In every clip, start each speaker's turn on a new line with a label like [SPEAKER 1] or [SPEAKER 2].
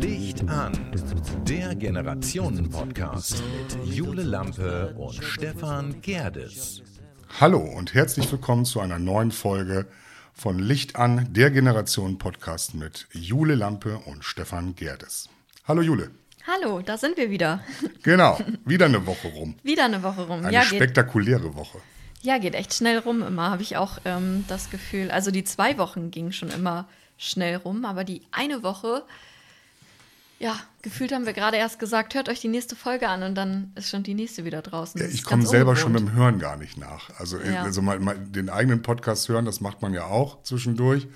[SPEAKER 1] Licht an, der Generationen-Podcast mit Jule Lampe und Stefan Gerdes.
[SPEAKER 2] Hallo und herzlich willkommen zu einer neuen Folge von Licht an, der Generationen-Podcast mit Jule Lampe und Stefan Gerdes. Hallo Jule.
[SPEAKER 3] Hallo, da sind wir wieder.
[SPEAKER 2] Genau, wieder eine Woche rum.
[SPEAKER 3] wieder eine Woche rum.
[SPEAKER 2] Eine
[SPEAKER 3] ja, geht,
[SPEAKER 2] spektakuläre Woche.
[SPEAKER 3] ja, geht echt schnell rum immer, habe ich auch ähm, das Gefühl. Also die zwei Wochen gingen schon immer schnell rum, aber die eine Woche, ja, gefühlt haben wir gerade erst gesagt, hört euch die nächste Folge an und dann ist schon die nächste wieder draußen.
[SPEAKER 2] Ja, ich komme selber schon mit dem Hören gar nicht nach. Also,
[SPEAKER 3] Ja.
[SPEAKER 2] also mal, mal den eigenen Podcast hören, das macht man ja auch zwischendurch.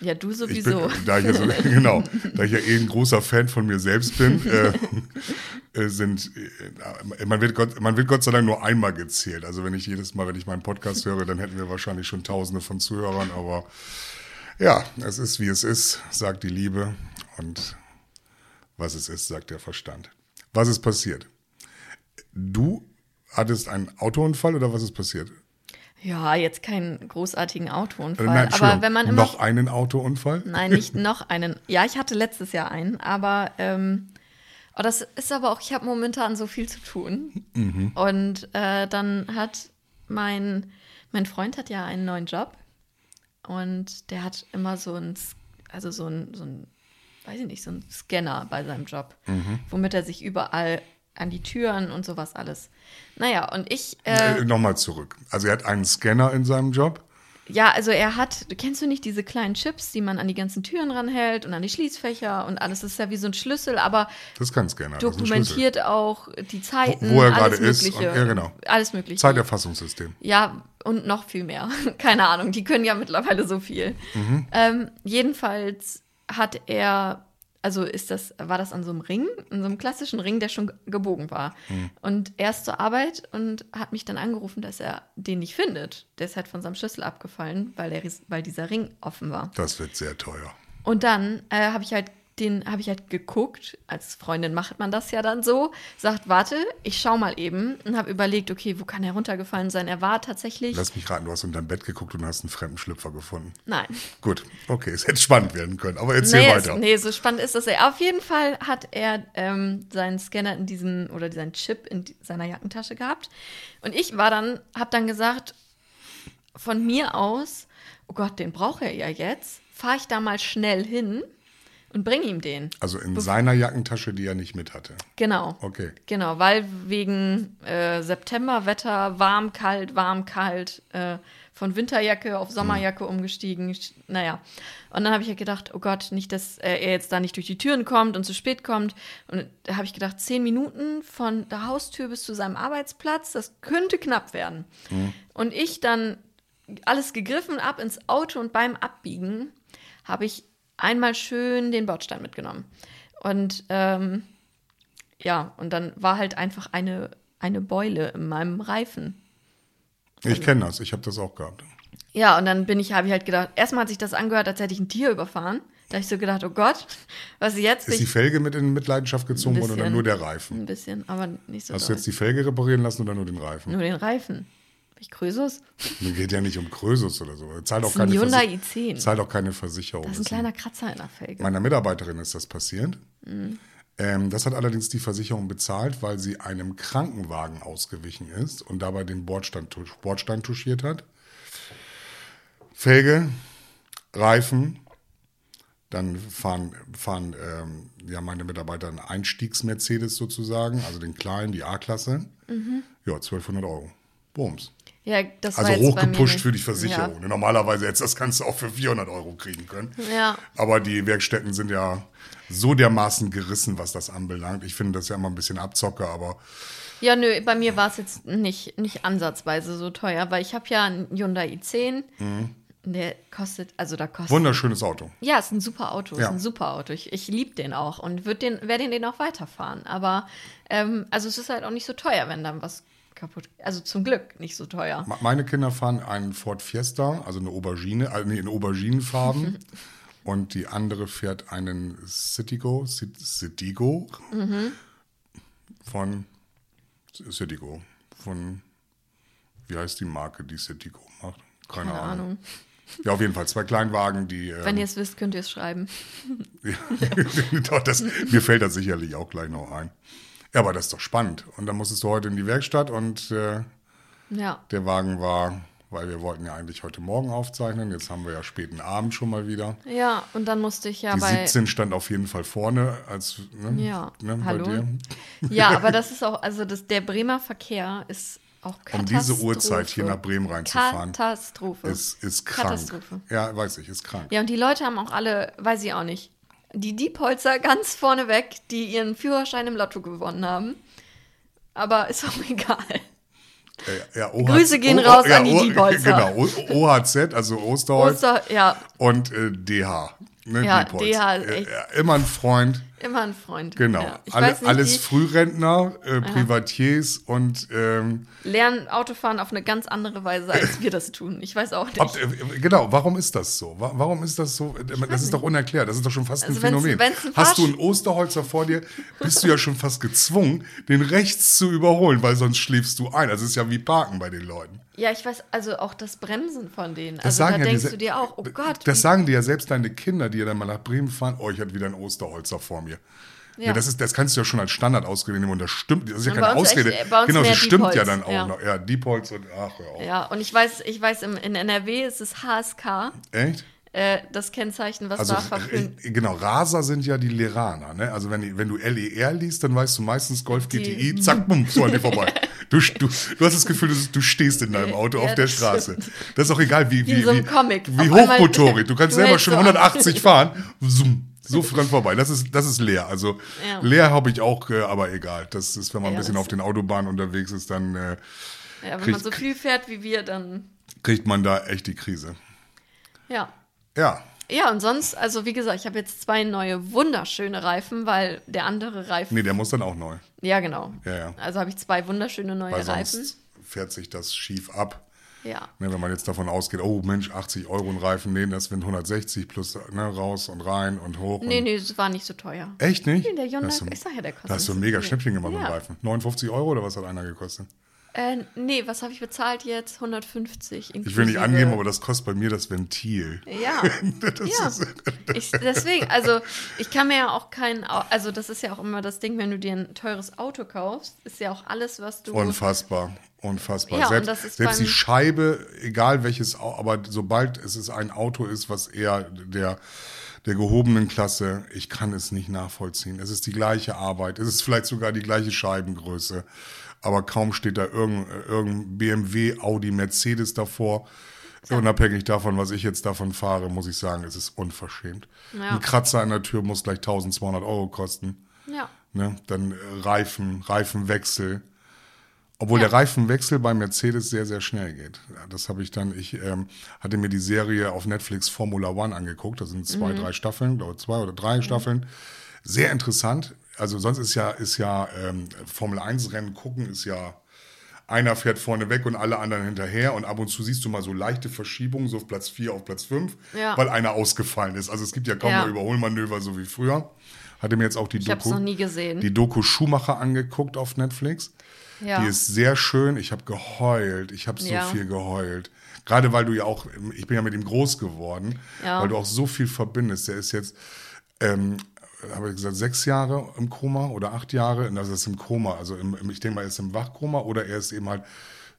[SPEAKER 3] Ja, du sowieso.
[SPEAKER 2] bin, da ich ja so, genau, da ich ja eh ein großer Fan von mir selbst bin, äh, äh, sind, äh, man wird, Gott, man wird Gott sei Dank nur einmal gezählt. Also wenn ich jedes Mal, wenn ich meinen Podcast höre, dann hätten wir wahrscheinlich schon Tausende von Zuhörern. Aber ja, es ist wie es ist, sagt die Liebe und was es ist, sagt der Verstand. Was ist passiert? Du hattest einen Autounfall oder was ist passiert?
[SPEAKER 3] Ja, jetzt keinen großartigen Autounfall.
[SPEAKER 2] Äh, nein,
[SPEAKER 3] aber wenn man immer.
[SPEAKER 2] noch einen Autounfall?
[SPEAKER 3] Nein, nicht noch einen. Ja, ich hatte letztes Jahr einen, aber ähm, oh, das ist aber auch, ich habe momentan so viel zu tun. Und äh, dann hat mein, mein Freund hat ja einen neuen Job und der hat immer so ein, also so ein, so ein, weiß ich nicht, so ein Scanner bei seinem Job, womit er sich überall an die Türen und sowas alles. Naja, und ich, äh,
[SPEAKER 2] Nochmal zurück. Also er hat einen Scanner in seinem Job.
[SPEAKER 3] ja, also er hat, du kennst du nicht diese kleinen Chips, die man an die ganzen Türen ranhält und an die Schließfächer und alles. Das ist ja wie so ein Schlüssel, aber
[SPEAKER 2] Das ist kein Scanner. das
[SPEAKER 3] dokumentiert auch die Zeiten,
[SPEAKER 2] Wo- wo er gerade ist und- ja, genau.
[SPEAKER 3] Alles Mögliche.
[SPEAKER 2] Zeiterfassungssystem.
[SPEAKER 3] Ja, und noch viel mehr. Keine Ahnung, die können ja mittlerweile so viel.
[SPEAKER 2] Mhm.
[SPEAKER 3] Ähm, jedenfalls hat er, also ist das, war das an so einem Ring, an so einem klassischen Ring, der schon gebogen war.
[SPEAKER 2] Mhm.
[SPEAKER 3] Und er ist zur Arbeit und hat mich dann angerufen, dass er den nicht findet. Der ist halt von seinem Schlüssel abgefallen, weil, der, weil dieser Ring offen war.
[SPEAKER 2] Das wird sehr teuer.
[SPEAKER 3] Und dann äh, habe ich halt den habe ich halt geguckt, als Freundin macht man das ja dann so, sagt, warte, ich schau mal eben und habe überlegt, okay, wo kann er runtergefallen sein? Er war tatsächlich,
[SPEAKER 2] Lass mich raten, du hast unter dein Bett geguckt und hast einen fremden Schlüpfer gefunden.
[SPEAKER 3] nein,
[SPEAKER 2] Gut, okay, es hätte spannend werden können, aber erzähl
[SPEAKER 3] nee,
[SPEAKER 2] weiter.
[SPEAKER 3] Es, nee, so spannend ist das. ja. Auf jeden Fall hat er ähm, seinen Scanner in diesen oder seinen Chip in die, seiner Jackentasche gehabt. Und ich war dann, habe dann gesagt, von mir aus, oh Gott, den braucht er ja jetzt, fahre ich da mal schnell hin und bringe ihm den.
[SPEAKER 2] Also in seiner Jackentasche, die er nicht mit hatte.
[SPEAKER 3] Genau.
[SPEAKER 2] Okay.
[SPEAKER 3] Genau, weil wegen äh, Septemberwetter, warm, kalt, warm, kalt, äh, von Winterjacke auf Sommerjacke umgestiegen. Sch- Naja. Und dann habe ich ja gedacht, oh Gott, nicht, dass äh, er jetzt da nicht durch die Türen kommt und zu spät kommt. Und da habe ich gedacht, zehn Minuten von der Haustür bis zu seinem Arbeitsplatz, das könnte knapp werden. Und ich dann alles gegriffen, ab ins Auto und beim Abbiegen habe ich einmal schön den Bordstein mitgenommen. Und ähm, ja, und dann war halt einfach eine, eine Beule in meinem Reifen.
[SPEAKER 2] Ich kenne das, ich habe das auch gehabt.
[SPEAKER 3] Ja, und dann bin ich, habe ich halt gedacht, erstmal hat sich das angehört, als hätte ich ein Tier überfahren. Da habe ich so gedacht, oh Gott, was jetzt?
[SPEAKER 2] Ist die Felge mit in Mitleidenschaft gezogen worden oder nur der Reifen?
[SPEAKER 3] Ein bisschen, aber nicht so
[SPEAKER 2] Hast du
[SPEAKER 3] doll.
[SPEAKER 2] jetzt die Felge reparieren lassen oder nur den Reifen?
[SPEAKER 3] Nur den Reifen. Ich Krösus?
[SPEAKER 2] Mir geht ja nicht um Krösus oder so. Zahlt auch keine,
[SPEAKER 3] Hyundai
[SPEAKER 2] Versi-
[SPEAKER 3] i10.
[SPEAKER 2] zahlt auch keine Versicherung.
[SPEAKER 3] Das ist ein kleiner Kratzer in der Felge.
[SPEAKER 2] Meiner Mitarbeiterin ist das passiert.
[SPEAKER 3] Mhm.
[SPEAKER 2] Ähm, das hat allerdings die Versicherung bezahlt, weil sie einem Krankenwagen ausgewichen ist und dabei den Bordstein, Bordstein touchiert hat. Felge, Reifen, dann fahren, fahren ähm, ja, meine Mitarbeiter einen Einstiegs-Mercedes sozusagen, also den kleinen, die A-Klasse.
[SPEAKER 3] Mhm.
[SPEAKER 2] Ja, 1200 Euro. Bums.
[SPEAKER 3] Ja, das
[SPEAKER 2] Also hochgepusht für die Versicherung. Normalerweise hättest du das Ganze auch für 400 Euro kriegen können.
[SPEAKER 3] Ja.
[SPEAKER 2] Aber die Werkstätten sind ja so dermaßen gerissen, was das anbelangt. Ich finde das ja immer ein bisschen Abzocke, aber
[SPEAKER 3] Ja, nö, bei mir war es jetzt nicht, nicht ansatzweise so teuer, weil ich habe ja einen Hyundai i10. Der kostet, also da kostet.
[SPEAKER 2] wunderschönes Auto.
[SPEAKER 3] Ja, ist ein super Auto,
[SPEAKER 2] Ja.
[SPEAKER 3] ist ein super Auto. Ich, ich liebe den auch und den, werde den auch weiterfahren. Aber ähm, also es ist halt auch nicht so teuer, wenn dann was kaputt. Also zum Glück nicht so teuer.
[SPEAKER 2] Me- Meine Kinder fahren einen Ford Fiesta, also eine Aubergine, also nee, in Auberginenfarben. und die andere fährt einen Citigo, Cit- Citigo von Citigo, von Wie heißt die Marke, die Citico macht? Keine,
[SPEAKER 3] Keine
[SPEAKER 2] Ahnung.
[SPEAKER 3] Ahnung.
[SPEAKER 2] Ja, auf jeden Fall zwei Kleinwagen, die.
[SPEAKER 3] Wenn
[SPEAKER 2] ähm,
[SPEAKER 3] ihr es wisst, könnt ihr es schreiben.
[SPEAKER 2] doch, das, mir fällt das sicherlich auch gleich noch ein. Ja, aber das ist doch spannend. Und dann musstest du heute in die Werkstatt und äh,
[SPEAKER 3] Ja.
[SPEAKER 2] der Wagen war, weil wir wollten ja eigentlich heute Morgen aufzeichnen. Jetzt haben wir ja späten Abend schon mal wieder.
[SPEAKER 3] Ja, und dann musste ich ja
[SPEAKER 2] Die
[SPEAKER 3] bei.
[SPEAKER 2] 17 stand auf jeden Fall vorne als ne,
[SPEAKER 3] Ja,
[SPEAKER 2] ne, bei
[SPEAKER 3] hallo.
[SPEAKER 2] dir.
[SPEAKER 3] Ja, aber das ist auch, also das, der Bremer Verkehr ist auch
[SPEAKER 2] Um
[SPEAKER 3] Katastrophe.
[SPEAKER 2] diese Uhrzeit hier nach Bremen reinzufahren,
[SPEAKER 3] Katastrophe.
[SPEAKER 2] ist, ist krank.
[SPEAKER 3] Katastrophe.
[SPEAKER 2] Ja, weiß ich, ist krank.
[SPEAKER 3] Ja, und die Leute haben auch alle, weiß ich auch nicht, die Diepholzer ganz vorne weg, die ihren Führerschein im Lotto gewonnen haben. Aber ist auch egal.
[SPEAKER 2] Äh, ja, OH
[SPEAKER 3] Grüße gehen raus an die Diepholzer.
[SPEAKER 2] Genau, O- OHZ, also Osterholz
[SPEAKER 3] Oster, ja,
[SPEAKER 2] und äh, DH. Ne,
[SPEAKER 3] Ja,
[SPEAKER 2] Diepholz.
[SPEAKER 3] DH ist echt-
[SPEAKER 2] ja, immer ein Freund.
[SPEAKER 3] Immer ein Freund.
[SPEAKER 2] Genau.
[SPEAKER 3] Ja. Ich
[SPEAKER 2] Alle,
[SPEAKER 3] nicht,
[SPEAKER 2] alles Frührentner, äh, Privatiers und ähm,
[SPEAKER 3] lernen Autofahren auf eine ganz andere Weise, als wir das tun. Ich weiß auch nicht.
[SPEAKER 2] ob, äh, genau, warum ist das so? Wa- Warum ist das so? Das ist doch unerklärt. Das ist doch schon fast
[SPEAKER 3] Also
[SPEAKER 2] ein
[SPEAKER 3] wenn's-
[SPEAKER 2] Phänomen.
[SPEAKER 3] wenn's ein
[SPEAKER 2] Hast du einen Osterholzer vor dir, bist du ja schon fast gezwungen, den rechts zu überholen, weil sonst schläfst du ein. Also es ist ja wie Parken bei den Leuten.
[SPEAKER 3] Ja, ich weiß, also auch das Bremsen von denen.
[SPEAKER 2] Das
[SPEAKER 3] also
[SPEAKER 2] sagen
[SPEAKER 3] da
[SPEAKER 2] ja
[SPEAKER 3] denkst du dir auch, oh Gott.
[SPEAKER 2] Das sagen dir ja selbst deine Kinder, die ja dann mal nach Bremen fahren. Oh, ich hatte wieder einen Osterholzer vor mir. Ja.
[SPEAKER 3] Ja.
[SPEAKER 2] das, ist, das kannst du ja schon als Standardausrede nehmen und das stimmt. Das ist ja
[SPEAKER 3] Und
[SPEAKER 2] keine Ausrede.
[SPEAKER 3] echt, äh, uns
[SPEAKER 2] genau, das stimmt ja
[SPEAKER 3] Diepholz,
[SPEAKER 2] dann auch
[SPEAKER 3] ja.
[SPEAKER 2] noch. Ja, Diepholz und ach, hör auf.
[SPEAKER 3] ja, und ich weiß, ich weiß, im, in NRW ist es HSK,
[SPEAKER 2] Echt?
[SPEAKER 3] äh, das Kennzeichen, was
[SPEAKER 2] Also
[SPEAKER 3] da
[SPEAKER 2] äh, genau, Raser sind ja die Leraner. Ne? Also wenn, wenn du LER liest, dann weißt du meistens Golf
[SPEAKER 3] Die-
[SPEAKER 2] GTI, zack, bumm, so an dir vorbei. Du, du, du hast das Gefühl, du, du stehst in deinem Auto
[SPEAKER 3] Ja,
[SPEAKER 2] auf der Straße. Das ist auch egal, wie,
[SPEAKER 3] Wie
[SPEAKER 2] wie,
[SPEAKER 3] so
[SPEAKER 2] wie, hochmotorig. Du kannst
[SPEAKER 3] du
[SPEAKER 2] selber schon
[SPEAKER 3] so an.
[SPEAKER 2] 180 fahren. Zoom, so dran vorbei. Das ist, das ist leer. Also
[SPEAKER 3] Ja.
[SPEAKER 2] leer habe ich auch, äh, aber egal. Das ist, wenn man ein
[SPEAKER 3] Ja,
[SPEAKER 2] bisschen
[SPEAKER 3] das-
[SPEAKER 2] auf den Autobahnen unterwegs ist, dann äh,
[SPEAKER 3] Ja, wenn man
[SPEAKER 2] kriegt-
[SPEAKER 3] so viel fährt wie wir, dann.
[SPEAKER 2] kriegt man da echt die Krise.
[SPEAKER 3] Ja.
[SPEAKER 2] Ja,
[SPEAKER 3] Ja, und sonst, also wie gesagt, ich habe jetzt zwei neue wunderschöne Reifen, weil der andere Reifen.
[SPEAKER 2] nee, der muss dann auch neu.
[SPEAKER 3] Ja, genau.
[SPEAKER 2] Ja, ja.
[SPEAKER 3] Also habe ich zwei wunderschöne neue
[SPEAKER 2] Weil
[SPEAKER 3] Reifen.
[SPEAKER 2] fährt sich das schief ab.
[SPEAKER 3] Ja.
[SPEAKER 2] Ne, wenn man jetzt davon ausgeht, oh Mensch, 80 Euro ein Reifen, nee, das sind 160 plus ne, raus und rein und hoch.
[SPEAKER 3] Nee,
[SPEAKER 2] und
[SPEAKER 3] nee, es war nicht so teuer.
[SPEAKER 2] Echt nicht?
[SPEAKER 3] Nee, der Hyundai-
[SPEAKER 2] du-
[SPEAKER 3] ich sag ja, der kostet
[SPEAKER 2] Da hast du ein
[SPEAKER 3] so
[SPEAKER 2] mega
[SPEAKER 3] viel.
[SPEAKER 2] Schnäppchen gemacht mit dem Reifen. 59 Euro oder was hat einer gekostet?
[SPEAKER 3] Äh, nee, was habe ich bezahlt jetzt? 150.
[SPEAKER 2] Ich will nicht
[SPEAKER 3] inklusive-
[SPEAKER 2] angeben, aber das kostet bei mir das Ventil.
[SPEAKER 3] Ja.
[SPEAKER 2] Das
[SPEAKER 3] ja.
[SPEAKER 2] ist,
[SPEAKER 3] Ich, deswegen, also ich kann mir ja auch kein, also das ist ja auch immer das Ding, wenn du dir ein teures Auto kaufst, ist ja auch alles, was du.
[SPEAKER 2] unfassbar. Unfassbar.
[SPEAKER 3] Ja,
[SPEAKER 2] selbst
[SPEAKER 3] das ist
[SPEAKER 2] selbst die Scheibe, egal welches, aber sobald es ist ein Auto ist, was eher der, der gehobenen Klasse, ich kann es nicht nachvollziehen. Es ist die gleiche Arbeit, es ist vielleicht sogar die gleiche Scheibengröße, aber kaum steht da irgendein, irgendein BMW, Audi, Mercedes davor. Unabhängig davon, was ich jetzt davon fahre, muss ich sagen, es ist unverschämt.
[SPEAKER 3] Ja.
[SPEAKER 2] Ein Kratzer an der Tür muss gleich 1200 Euro kosten.
[SPEAKER 3] ja.
[SPEAKER 2] Ne? Dann äh, Reifen, Reifenwechsel. Obwohl
[SPEAKER 3] Ja.
[SPEAKER 2] der Reifenwechsel bei Mercedes sehr, sehr schnell geht. Ja, das habe ich dann, ich ähm, hatte mir die Serie auf Netflix Formula One angeguckt. Das sind zwei, drei Staffeln, glaube zwei oder drei Staffeln. Sehr interessant. Also sonst ist ja, ist ja ähm, Formel 1 Rennen gucken, ist ja einer fährt vorne weg und alle anderen hinterher und ab und zu siehst du mal so leichte Verschiebungen, so auf Platz 4 auf Platz 5,
[SPEAKER 3] Ja.
[SPEAKER 2] weil einer ausgefallen ist. Also es gibt ja kaum
[SPEAKER 3] Ja.
[SPEAKER 2] mehr Überholmanöver, so wie früher. Hatte mir jetzt auch die
[SPEAKER 3] Ich
[SPEAKER 2] Doku,
[SPEAKER 3] noch nie gesehen.
[SPEAKER 2] die Doku Schumacher angeguckt auf Netflix.
[SPEAKER 3] ja.
[SPEAKER 2] Die ist sehr schön. Ich habe geheult. Ich habe so
[SPEAKER 3] Ja.
[SPEAKER 2] viel geheult. Gerade weil du ja auch, ich bin ja mit ihm groß geworden, weil du auch so viel verbindest. Der ist jetzt, ähm, habe ich gesagt, sechs Jahre im Koma oder acht Jahre. Und Das ist im Koma. Also im, ich denke mal, er ist im Wachkoma oder er ist eben halt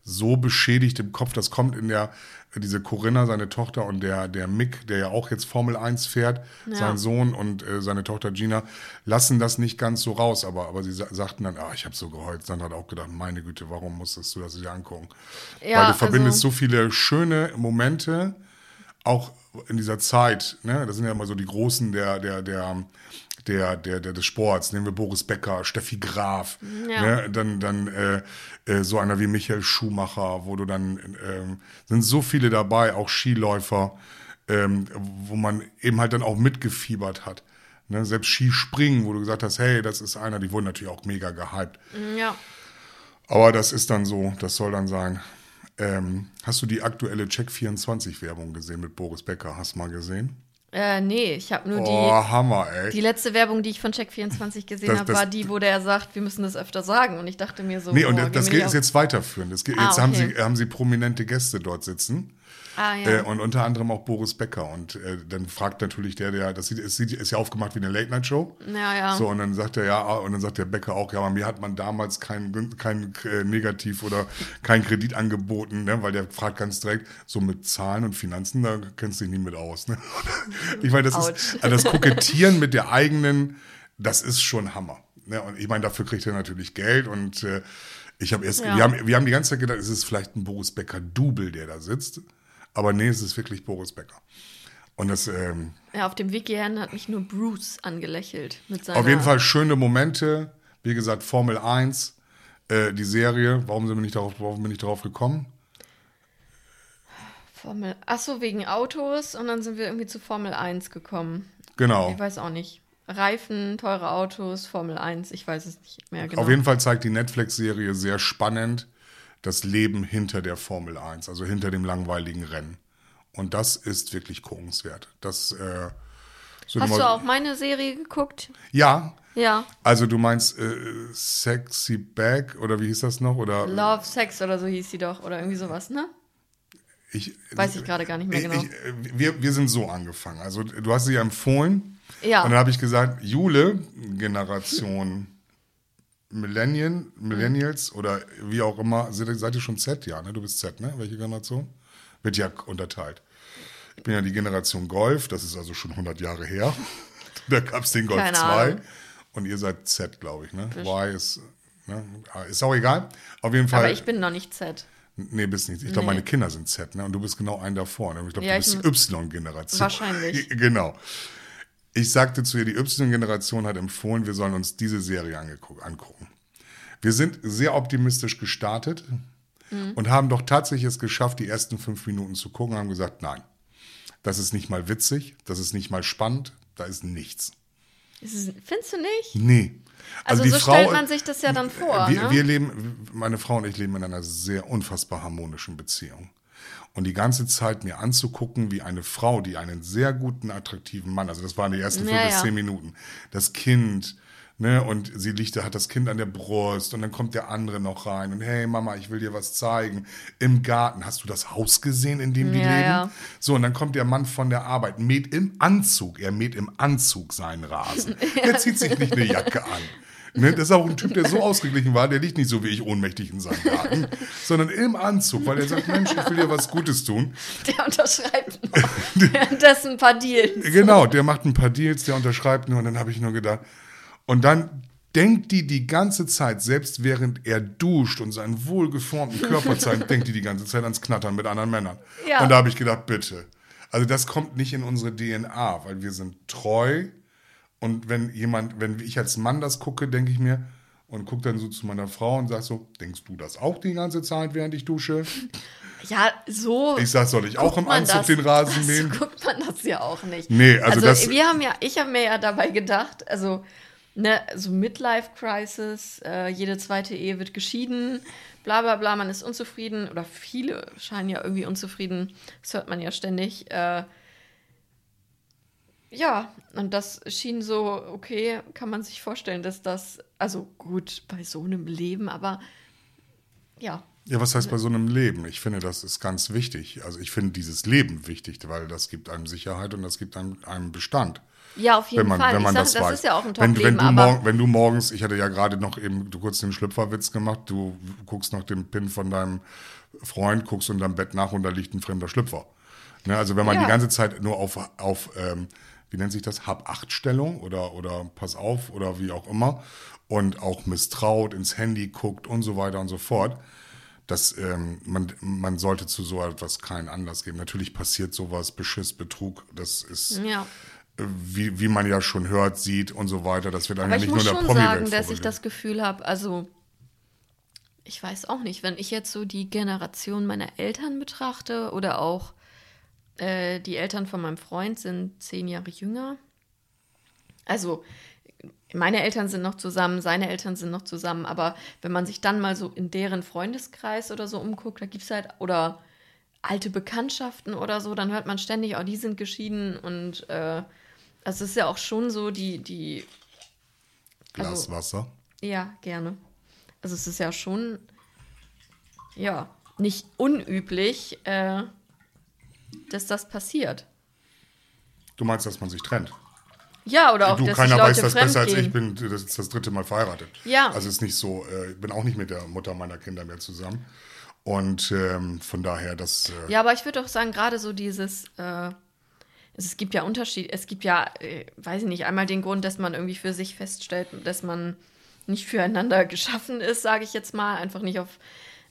[SPEAKER 2] so beschädigt im Kopf. Das kommt in der, diese Corinna, seine Tochter und der, der Mick, der ja auch jetzt Formel 1 fährt, sein Sohn und äh, seine Tochter Gina, lassen das nicht ganz so raus. Aber, aber sie sa sagten dann, ah, ich habe so geheult. Sandra hat auch gedacht, meine Güte, warum musstest du das dir angucken?
[SPEAKER 3] Ja,
[SPEAKER 2] Weil du verbindest
[SPEAKER 3] also-
[SPEAKER 2] so viele schöne Momente, auch in dieser Zeit, ne, das sind ja immer so die Großen der, der, der, der, der, der des Sports, nehmen wir Boris Becker, Steffi Graf,
[SPEAKER 3] Ja.
[SPEAKER 2] ne, dann, dann äh, äh, so einer wie Michael Schumacher, wo du dann, ähm, sind so viele dabei, auch Skiläufer, ähm, wo man eben halt dann auch mitgefiebert hat. Ne, selbst Skispringen, wo du gesagt hast, hey, das ist einer, die wurden natürlich auch mega gehypt.
[SPEAKER 3] ja.
[SPEAKER 2] Aber das ist dann so, das soll dann sein. Ähm, hast du die aktuelle Check24-Werbung gesehen mit Boris Becker? Hast du mal gesehen?
[SPEAKER 3] Äh, nee, ich habe nur
[SPEAKER 2] Oh, Hammer, ey.
[SPEAKER 3] die, die letzte Werbung, die ich von Check24 gesehen
[SPEAKER 2] Das-
[SPEAKER 3] habe,
[SPEAKER 2] das-
[SPEAKER 3] war die, wo der sagt, wir müssen das öfter sagen. Und ich dachte mir so,
[SPEAKER 2] Nee, und
[SPEAKER 3] oh,
[SPEAKER 2] das
[SPEAKER 3] mir
[SPEAKER 2] geht jetzt weiterführend. Das geht,
[SPEAKER 3] Ah,
[SPEAKER 2] jetzt haben,
[SPEAKER 3] okay.
[SPEAKER 2] sie, haben sie prominente Gäste dort sitzen.
[SPEAKER 3] Ah, ja.
[SPEAKER 2] Äh, und unter anderem auch Boris Becker. Und äh, dann fragt natürlich der, der, das sieht, es sieht, ist ja aufgemacht wie eine Late-Night-Show.
[SPEAKER 3] ja, ja.
[SPEAKER 2] So, und dann sagt er ja, und dann sagt der Bäcker auch, ja, aber mir hat man damals kein, kein äh, Negativ oder kein Kredit angeboten, ne? weil der fragt ganz direkt, so mit Zahlen und Finanzen, da kennst du dich nie mit aus. Ne? Ich meine, das
[SPEAKER 3] Autsch.
[SPEAKER 2] ist, also das Kokettieren mit der eigenen, das ist schon Hammer. Ne? Und ich meine, dafür kriegt er natürlich Geld und äh, ich habe erst,
[SPEAKER 3] Ja.
[SPEAKER 2] wir, haben, wir haben die ganze Zeit gedacht, es ist vielleicht ein Boris Becker-Double, der da sitzt. Aber nee, es ist wirklich Boris Becker. Und das, ähm,
[SPEAKER 3] ja, auf dem Weg hierhin hat mich nur Bruce angelächelt. Mit seiner,
[SPEAKER 2] Auf jeden Fall schöne Momente. Wie gesagt, Formel 1, äh, die Serie. Warum sind wir nicht darauf, warum bin ich darauf gekommen?
[SPEAKER 3] Formel. Achso, wegen Autos. Und dann sind wir irgendwie zu Formel 1 gekommen.
[SPEAKER 2] Genau.
[SPEAKER 3] Ich weiß auch nicht. Reifen, teure Autos, Formel 1, ich weiß es nicht mehr genau.
[SPEAKER 2] Auf jeden Fall zeigt die Netflix-Serie sehr spannend das Leben hinter der Formel 1, also hinter dem langweiligen Rennen. Und das ist wirklich guckenswert. Das, äh, so
[SPEAKER 3] Hast du auch meine Serie geguckt?
[SPEAKER 2] Ja.
[SPEAKER 3] Ja.
[SPEAKER 2] Also du meinst äh, Sexy Bag oder wie hieß das noch? Oder
[SPEAKER 3] Love, Sex oder so hieß sie doch. Oder irgendwie sowas, ne?
[SPEAKER 2] ich,
[SPEAKER 3] Weiß ich gerade gar nicht mehr genau.
[SPEAKER 2] ich, wir, wir sind so angefangen. Also du hast sie ja empfohlen.
[SPEAKER 3] Ja.
[SPEAKER 2] Und dann habe ich gesagt, Jule, Generation Millennial, Millennials oder wie auch immer, seid, ihr schon Z? Ja, ne? Du bist Z, ne? Welche Generation? Wird ja unterteilt. Ich bin ja die Generation Golf, das ist also schon 100 Jahre her. da gab es den Golf
[SPEAKER 3] Keine
[SPEAKER 2] 2.
[SPEAKER 3] Ahnung.
[SPEAKER 2] Und ihr seid Z, glaube ich, ne? Y ist, ne? Ah, Ist auch egal. Auf jeden Fall.
[SPEAKER 3] Aber ich bin noch nicht Z.
[SPEAKER 2] Nee, bist nicht. Ich glaube,
[SPEAKER 3] Nee.
[SPEAKER 2] meine Kinder sind Z, ne? Und du bist genau ein davor. Ne? Ich glaube,
[SPEAKER 3] Ja,
[SPEAKER 2] du bist die Y-Generation.
[SPEAKER 3] Wahrscheinlich.
[SPEAKER 2] Genau. Ich sagte zu ihr, die Y-Generation hat empfohlen, wir sollen uns diese Serie angucken. Wir sind sehr optimistisch gestartet
[SPEAKER 3] Mhm.
[SPEAKER 2] und haben doch tatsächlich es geschafft, die ersten fünf Minuten zu gucken haben gesagt, nein, das ist nicht mal witzig, das ist nicht mal spannend, da ist nichts.
[SPEAKER 3] Ist Findest du nicht?
[SPEAKER 2] Nee.
[SPEAKER 3] Also, so stellt man sich das ja dann vor.
[SPEAKER 2] Wir,
[SPEAKER 3] ne?
[SPEAKER 2] wir leben, meine Frau und ich leben in einer sehr unfassbar harmonischen Beziehung. Und die ganze Zeit mir anzugucken, wie eine Frau, die einen sehr guten, attraktiven Mann, also das waren die ersten fünf
[SPEAKER 3] Ja,
[SPEAKER 2] bis zehn Minuten, das Kind, ne, und sie liegt, da hat das Kind an der Brust und dann kommt der andere noch rein und hey Mama, ich will dir was zeigen. Im Garten, hast du das Haus gesehen, in dem die
[SPEAKER 3] Ja,
[SPEAKER 2] leben?
[SPEAKER 3] ja.
[SPEAKER 2] So, und dann kommt der Mann von der Arbeit, mäht im Anzug, er mäht im Anzug seinen Rasen. Der zieht sich nicht eine Jacke an. Ne, das ist auch ein Typ, der so ausgeglichen war, der liegt nicht so wie ich ohnmächtig in seinem Garten, sondern im Anzug, weil er sagt, Mensch, ich will dir was Gutes tun.
[SPEAKER 3] Der unterschreibt. Währenddessen ein paar Deals.
[SPEAKER 2] Genau, der macht ein paar Deals, der unterschreibt nur und dann habe ich nur gedacht. Und dann denkt die die ganze Zeit, selbst während er duscht und seinen wohlgeformten Körper zeigt, denkt die die ganze Zeit ans Knattern mit anderen Männern.
[SPEAKER 3] Ja.
[SPEAKER 2] Und da habe ich gedacht, bitte. Also das kommt nicht in unsere DNA, weil wir sind treu. Und wenn jemand, wenn ich als Mann das gucke, denke ich mir und gucke dann so zu meiner Frau und sage so, denkst du das auch die ganze Zeit, während ich dusche?
[SPEAKER 3] Ja, so.
[SPEAKER 2] Ich sag, soll ich auch im Anzug
[SPEAKER 3] das.
[SPEAKER 2] den Rasen
[SPEAKER 3] so
[SPEAKER 2] mähen?
[SPEAKER 3] guckt man das ja auch nicht.
[SPEAKER 2] Nee, also das-
[SPEAKER 3] wir haben ja, ich habe mir ja dabei gedacht, also ne, so Midlife Crisis, äh, jede zweite Ehe wird geschieden, bla bla bla, man ist unzufrieden oder viele scheinen ja irgendwie unzufrieden, das hört man ja ständig. Äh, ja, und das schien so, okay, kann man sich vorstellen, dass das, also gut, bei so einem Leben, aber ja,
[SPEAKER 2] Ja, was heißt bei so einem Leben? Ich finde, das ist ganz wichtig. Also ich finde dieses Leben wichtig, weil das gibt einem Sicherheit und das gibt einem, einem Bestand.
[SPEAKER 3] ja, auf jeden
[SPEAKER 2] Wenn man,
[SPEAKER 3] Fall.
[SPEAKER 2] wenn man
[SPEAKER 3] ich sag,
[SPEAKER 2] das,
[SPEAKER 3] das
[SPEAKER 2] weiß.
[SPEAKER 3] ist ja auch ein
[SPEAKER 2] wenn,
[SPEAKER 3] Top-Leben,
[SPEAKER 2] wenn, du morgen, wenn du morgens, ich hatte ja gerade noch eben, du kurz den Schlüpferwitz gemacht, du guckst nach dem Pin von deinem Freund, guckst unter deinem Bett nach und da liegt ein fremder Schlüpfer. Ne, also wenn man
[SPEAKER 3] Ja.
[SPEAKER 2] die ganze Zeit nur auf, auf ähm, wie nennt sich das, Hab-Acht-Stellung oder, oder Pass auf oder wie auch immer und auch misstraut, ins Handy guckt und so weiter und so fort, dass ähm, man, man sollte zu so etwas keinen Anlass geben. Natürlich passiert sowas, Beschiss, Betrug, das ist
[SPEAKER 3] ja.
[SPEAKER 2] äh, wie, wie man ja schon hört, sieht und so weiter. Das wird einem ja
[SPEAKER 3] ich
[SPEAKER 2] nicht
[SPEAKER 3] muss
[SPEAKER 2] nur der
[SPEAKER 3] schon sagen, dass ich das Gefühl habe, also ich weiß auch nicht, wenn ich jetzt so die Generation meiner Eltern betrachte oder auch äh, die Eltern von meinem Freund sind zehn Jahre jünger. Also meine Eltern sind noch zusammen, seine Eltern sind noch zusammen, aber wenn man sich dann mal so in deren Freundeskreis oder so umguckt, da gibt es halt, oder alte Bekanntschaften oder so, dann hört man ständig, oh, die sind geschieden und äh, also es ist ja auch schon so, die, die,
[SPEAKER 2] Glas
[SPEAKER 3] Also-
[SPEAKER 2] Wasser.
[SPEAKER 3] ja, gerne. Also es ist ja schon, ja, nicht unüblich, äh, dass das passiert.
[SPEAKER 2] Du meinst, dass man sich trennt?
[SPEAKER 3] Ja, oder auch,
[SPEAKER 2] du,
[SPEAKER 3] dass
[SPEAKER 2] keiner
[SPEAKER 3] Leute
[SPEAKER 2] weiß das besser als ich. bin das ist das dritte Mal verheiratet.
[SPEAKER 3] Ja.
[SPEAKER 2] Also ist nicht so, äh, ich bin auch nicht mit der Mutter meiner Kinder mehr zusammen. Und ähm, von daher, das. Äh,
[SPEAKER 3] Ja, aber ich würde auch sagen, gerade so dieses, äh, es, gibt ja Unterschied, es gibt ja, äh, weiß ich nicht, einmal den Grund, dass man irgendwie für sich feststellt, dass man nicht füreinander geschaffen ist, sage ich jetzt mal, einfach nicht auf,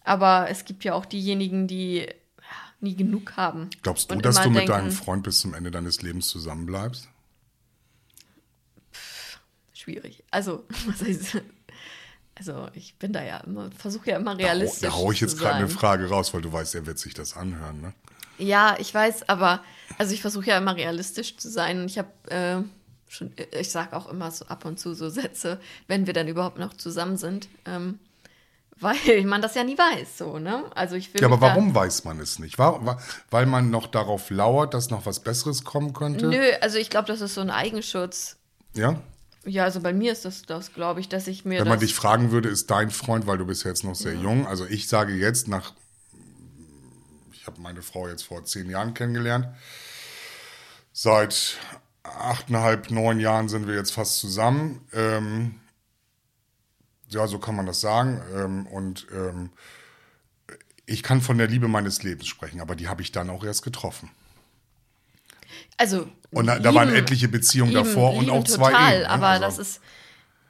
[SPEAKER 3] aber es gibt ja auch diejenigen, die nie genug haben.
[SPEAKER 2] Glaubst du, dass du mit
[SPEAKER 3] denken,
[SPEAKER 2] deinem Freund bis zum Ende deines Lebens zusammenbleibst?
[SPEAKER 3] Schwierig. Also, was heißt, also ich bin da ja immer, versuche ja immer
[SPEAKER 2] Da hau-
[SPEAKER 3] realistisch
[SPEAKER 2] Da haue ich jetzt gerade eine. Frage raus, weil du weißt, er wird sich das anhören. Ne?
[SPEAKER 3] Ja, ich weiß, aber also ich versuche ja immer realistisch zu sein. Ich habe äh, schon, ich sage auch immer so ab und zu so Sätze, wenn wir dann überhaupt noch zusammen sind, ähm, weil man das ja nie weiß, so ne? Also ich will
[SPEAKER 2] Ja, aber warum weiß man es nicht? War, weil man noch darauf lauert, dass noch was Besseres kommen könnte?
[SPEAKER 3] Nö, also ich glaube, das ist so ein Eigenschutz.
[SPEAKER 2] Ja?
[SPEAKER 3] Ja, also bei mir ist das, das glaube ich, dass ich mir
[SPEAKER 2] Wenn man dich fragen würde, ist dein Freund, weil du bist ja jetzt noch sehr jung. Also ich sage jetzt nach, ich habe meine Frau jetzt vor zehn Jahren kennengelernt. Seit achteinhalb, neun Jahren sind wir jetzt fast zusammen. Ähm, ja, so kann man das sagen. Ähm, und ähm, ich kann von der Liebe meines Lebens sprechen, aber die habe ich dann auch erst getroffen.
[SPEAKER 3] also
[SPEAKER 2] Und da, da waren
[SPEAKER 3] lieben-
[SPEAKER 2] etliche Beziehungen
[SPEAKER 3] lieben-
[SPEAKER 2] davor und
[SPEAKER 3] lieben
[SPEAKER 2] auch zwei
[SPEAKER 3] total,
[SPEAKER 2] Ehen. ne?
[SPEAKER 3] aber
[SPEAKER 2] Also-
[SPEAKER 3] das ist,